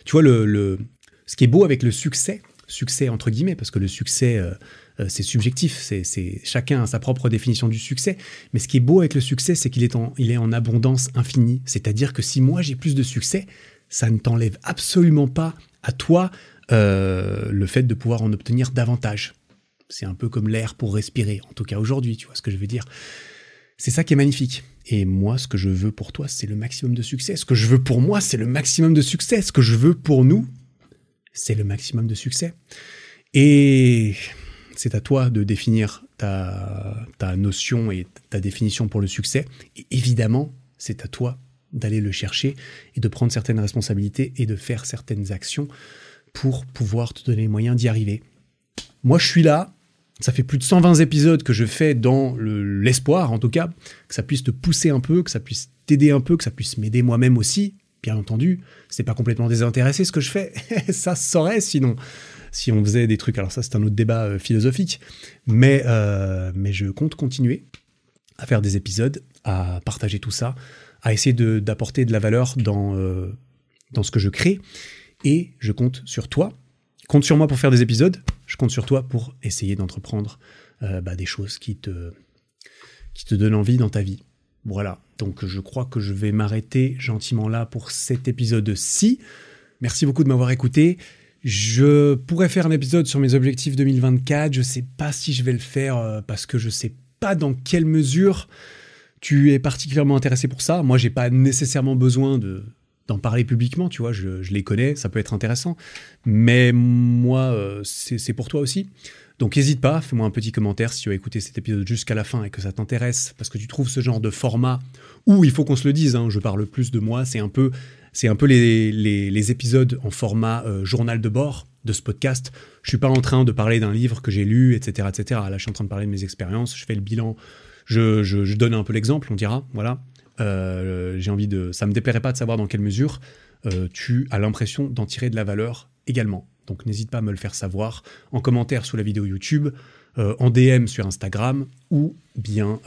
tu vois, le, le ce qui est beau avec le succès, succès entre guillemets, parce que le succès, euh, euh, c'est subjectif, c'est chacun a sa propre définition du succès. Mais ce qui est beau avec le succès, c'est qu'il est, en, est en abondance infinie. C'est-à-dire que si moi j'ai plus de succès, ça ne t'enlève absolument pas à toi euh, le fait de pouvoir en obtenir davantage. C'est un peu comme l'air pour respirer, en tout cas aujourd'hui, tu vois ce que je veux dire. C'est ça qui est magnifique. Et moi, ce que je veux pour toi, c'est le maximum de succès. Ce que je veux pour moi, c'est le maximum de succès. Ce que je veux pour nous, c'est le maximum de succès. Et c'est à toi de définir ta, ta notion et ta définition pour le succès. Et évidemment, c'est à toi d'aller le chercher et de prendre certaines responsabilités et de faire certaines actions pour pouvoir te donner les moyens d'y arriver. Moi, je suis là. Ça fait plus de 120 épisodes que je fais dans l'espoir, en tout cas, que ça puisse te pousser un peu, que ça puisse t'aider un peu, que ça puisse m'aider moi-même aussi. bien entendu, c'est pas complètement désintéressé ce que je fais. ça saurait sinon, si on faisait des trucs. Alors ça, c'est un autre débat euh, philosophique. Mais, euh, mais je compte continuer à faire des épisodes, à partager tout ça, à essayer d'apporter de, la valeur euh, dans ce que je crée. Et je compte sur toi. Compte sur moi pour faire des épisodes. Je compte sur toi pour essayer d'entreprendre bah, des choses qui te, qui te donnent envie dans ta vie. Voilà, donc je crois que je vais m'arrêter gentiment là pour cet épisode-ci. Merci beaucoup de m'avoir écouté. Je pourrais faire un épisode sur mes objectifs 2024. Je ne sais pas si je vais le faire euh, parce que je ne sais pas dans quelle mesure tu es particulièrement intéressé pour ça. Moi, j'ai pas nécessairement besoin de d'en parler publiquement, tu vois, je, les connais, ça peut être intéressant. Mais moi, euh, c'est pour toi aussi. Donc n'hésite pas, fais-moi un petit commentaire si tu as écouté cet épisode jusqu'à la fin et que ça t'intéresse, parce que tu trouves ce genre de format où il faut qu'on se le dise, hein, je parle plus de moi, c'est un peu, un peu les, épisodes en format euh, journal de bord de ce podcast. Je suis pas en train de parler d'un livre que j'ai lu, etc., etc. Là, je suis en train de parler de mes expériences, je fais le bilan, je, donne un peu l'exemple, on dira, voilà. Euh, j'ai envie de, ça me déplairait pas de savoir dans quelle mesure euh, tu as l'impression d'en tirer de la valeur également. Donc n'hésite pas à me le faire savoir en commentaire sous la vidéo YouTube, euh, en DM sur Instagram ou bien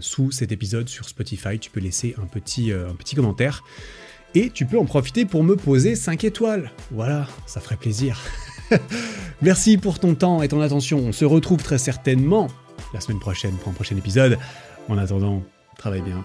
sous cet épisode sur Spotify. Tu peux laisser un petit, un petit commentaire. Et tu peux en profiter pour me poser 5 étoiles. Voilà, ça ferait plaisir. Merci pour ton temps et ton attention. On se retrouve très certainement la semaine prochaine pour un prochain épisode. En attendant, travaille bien,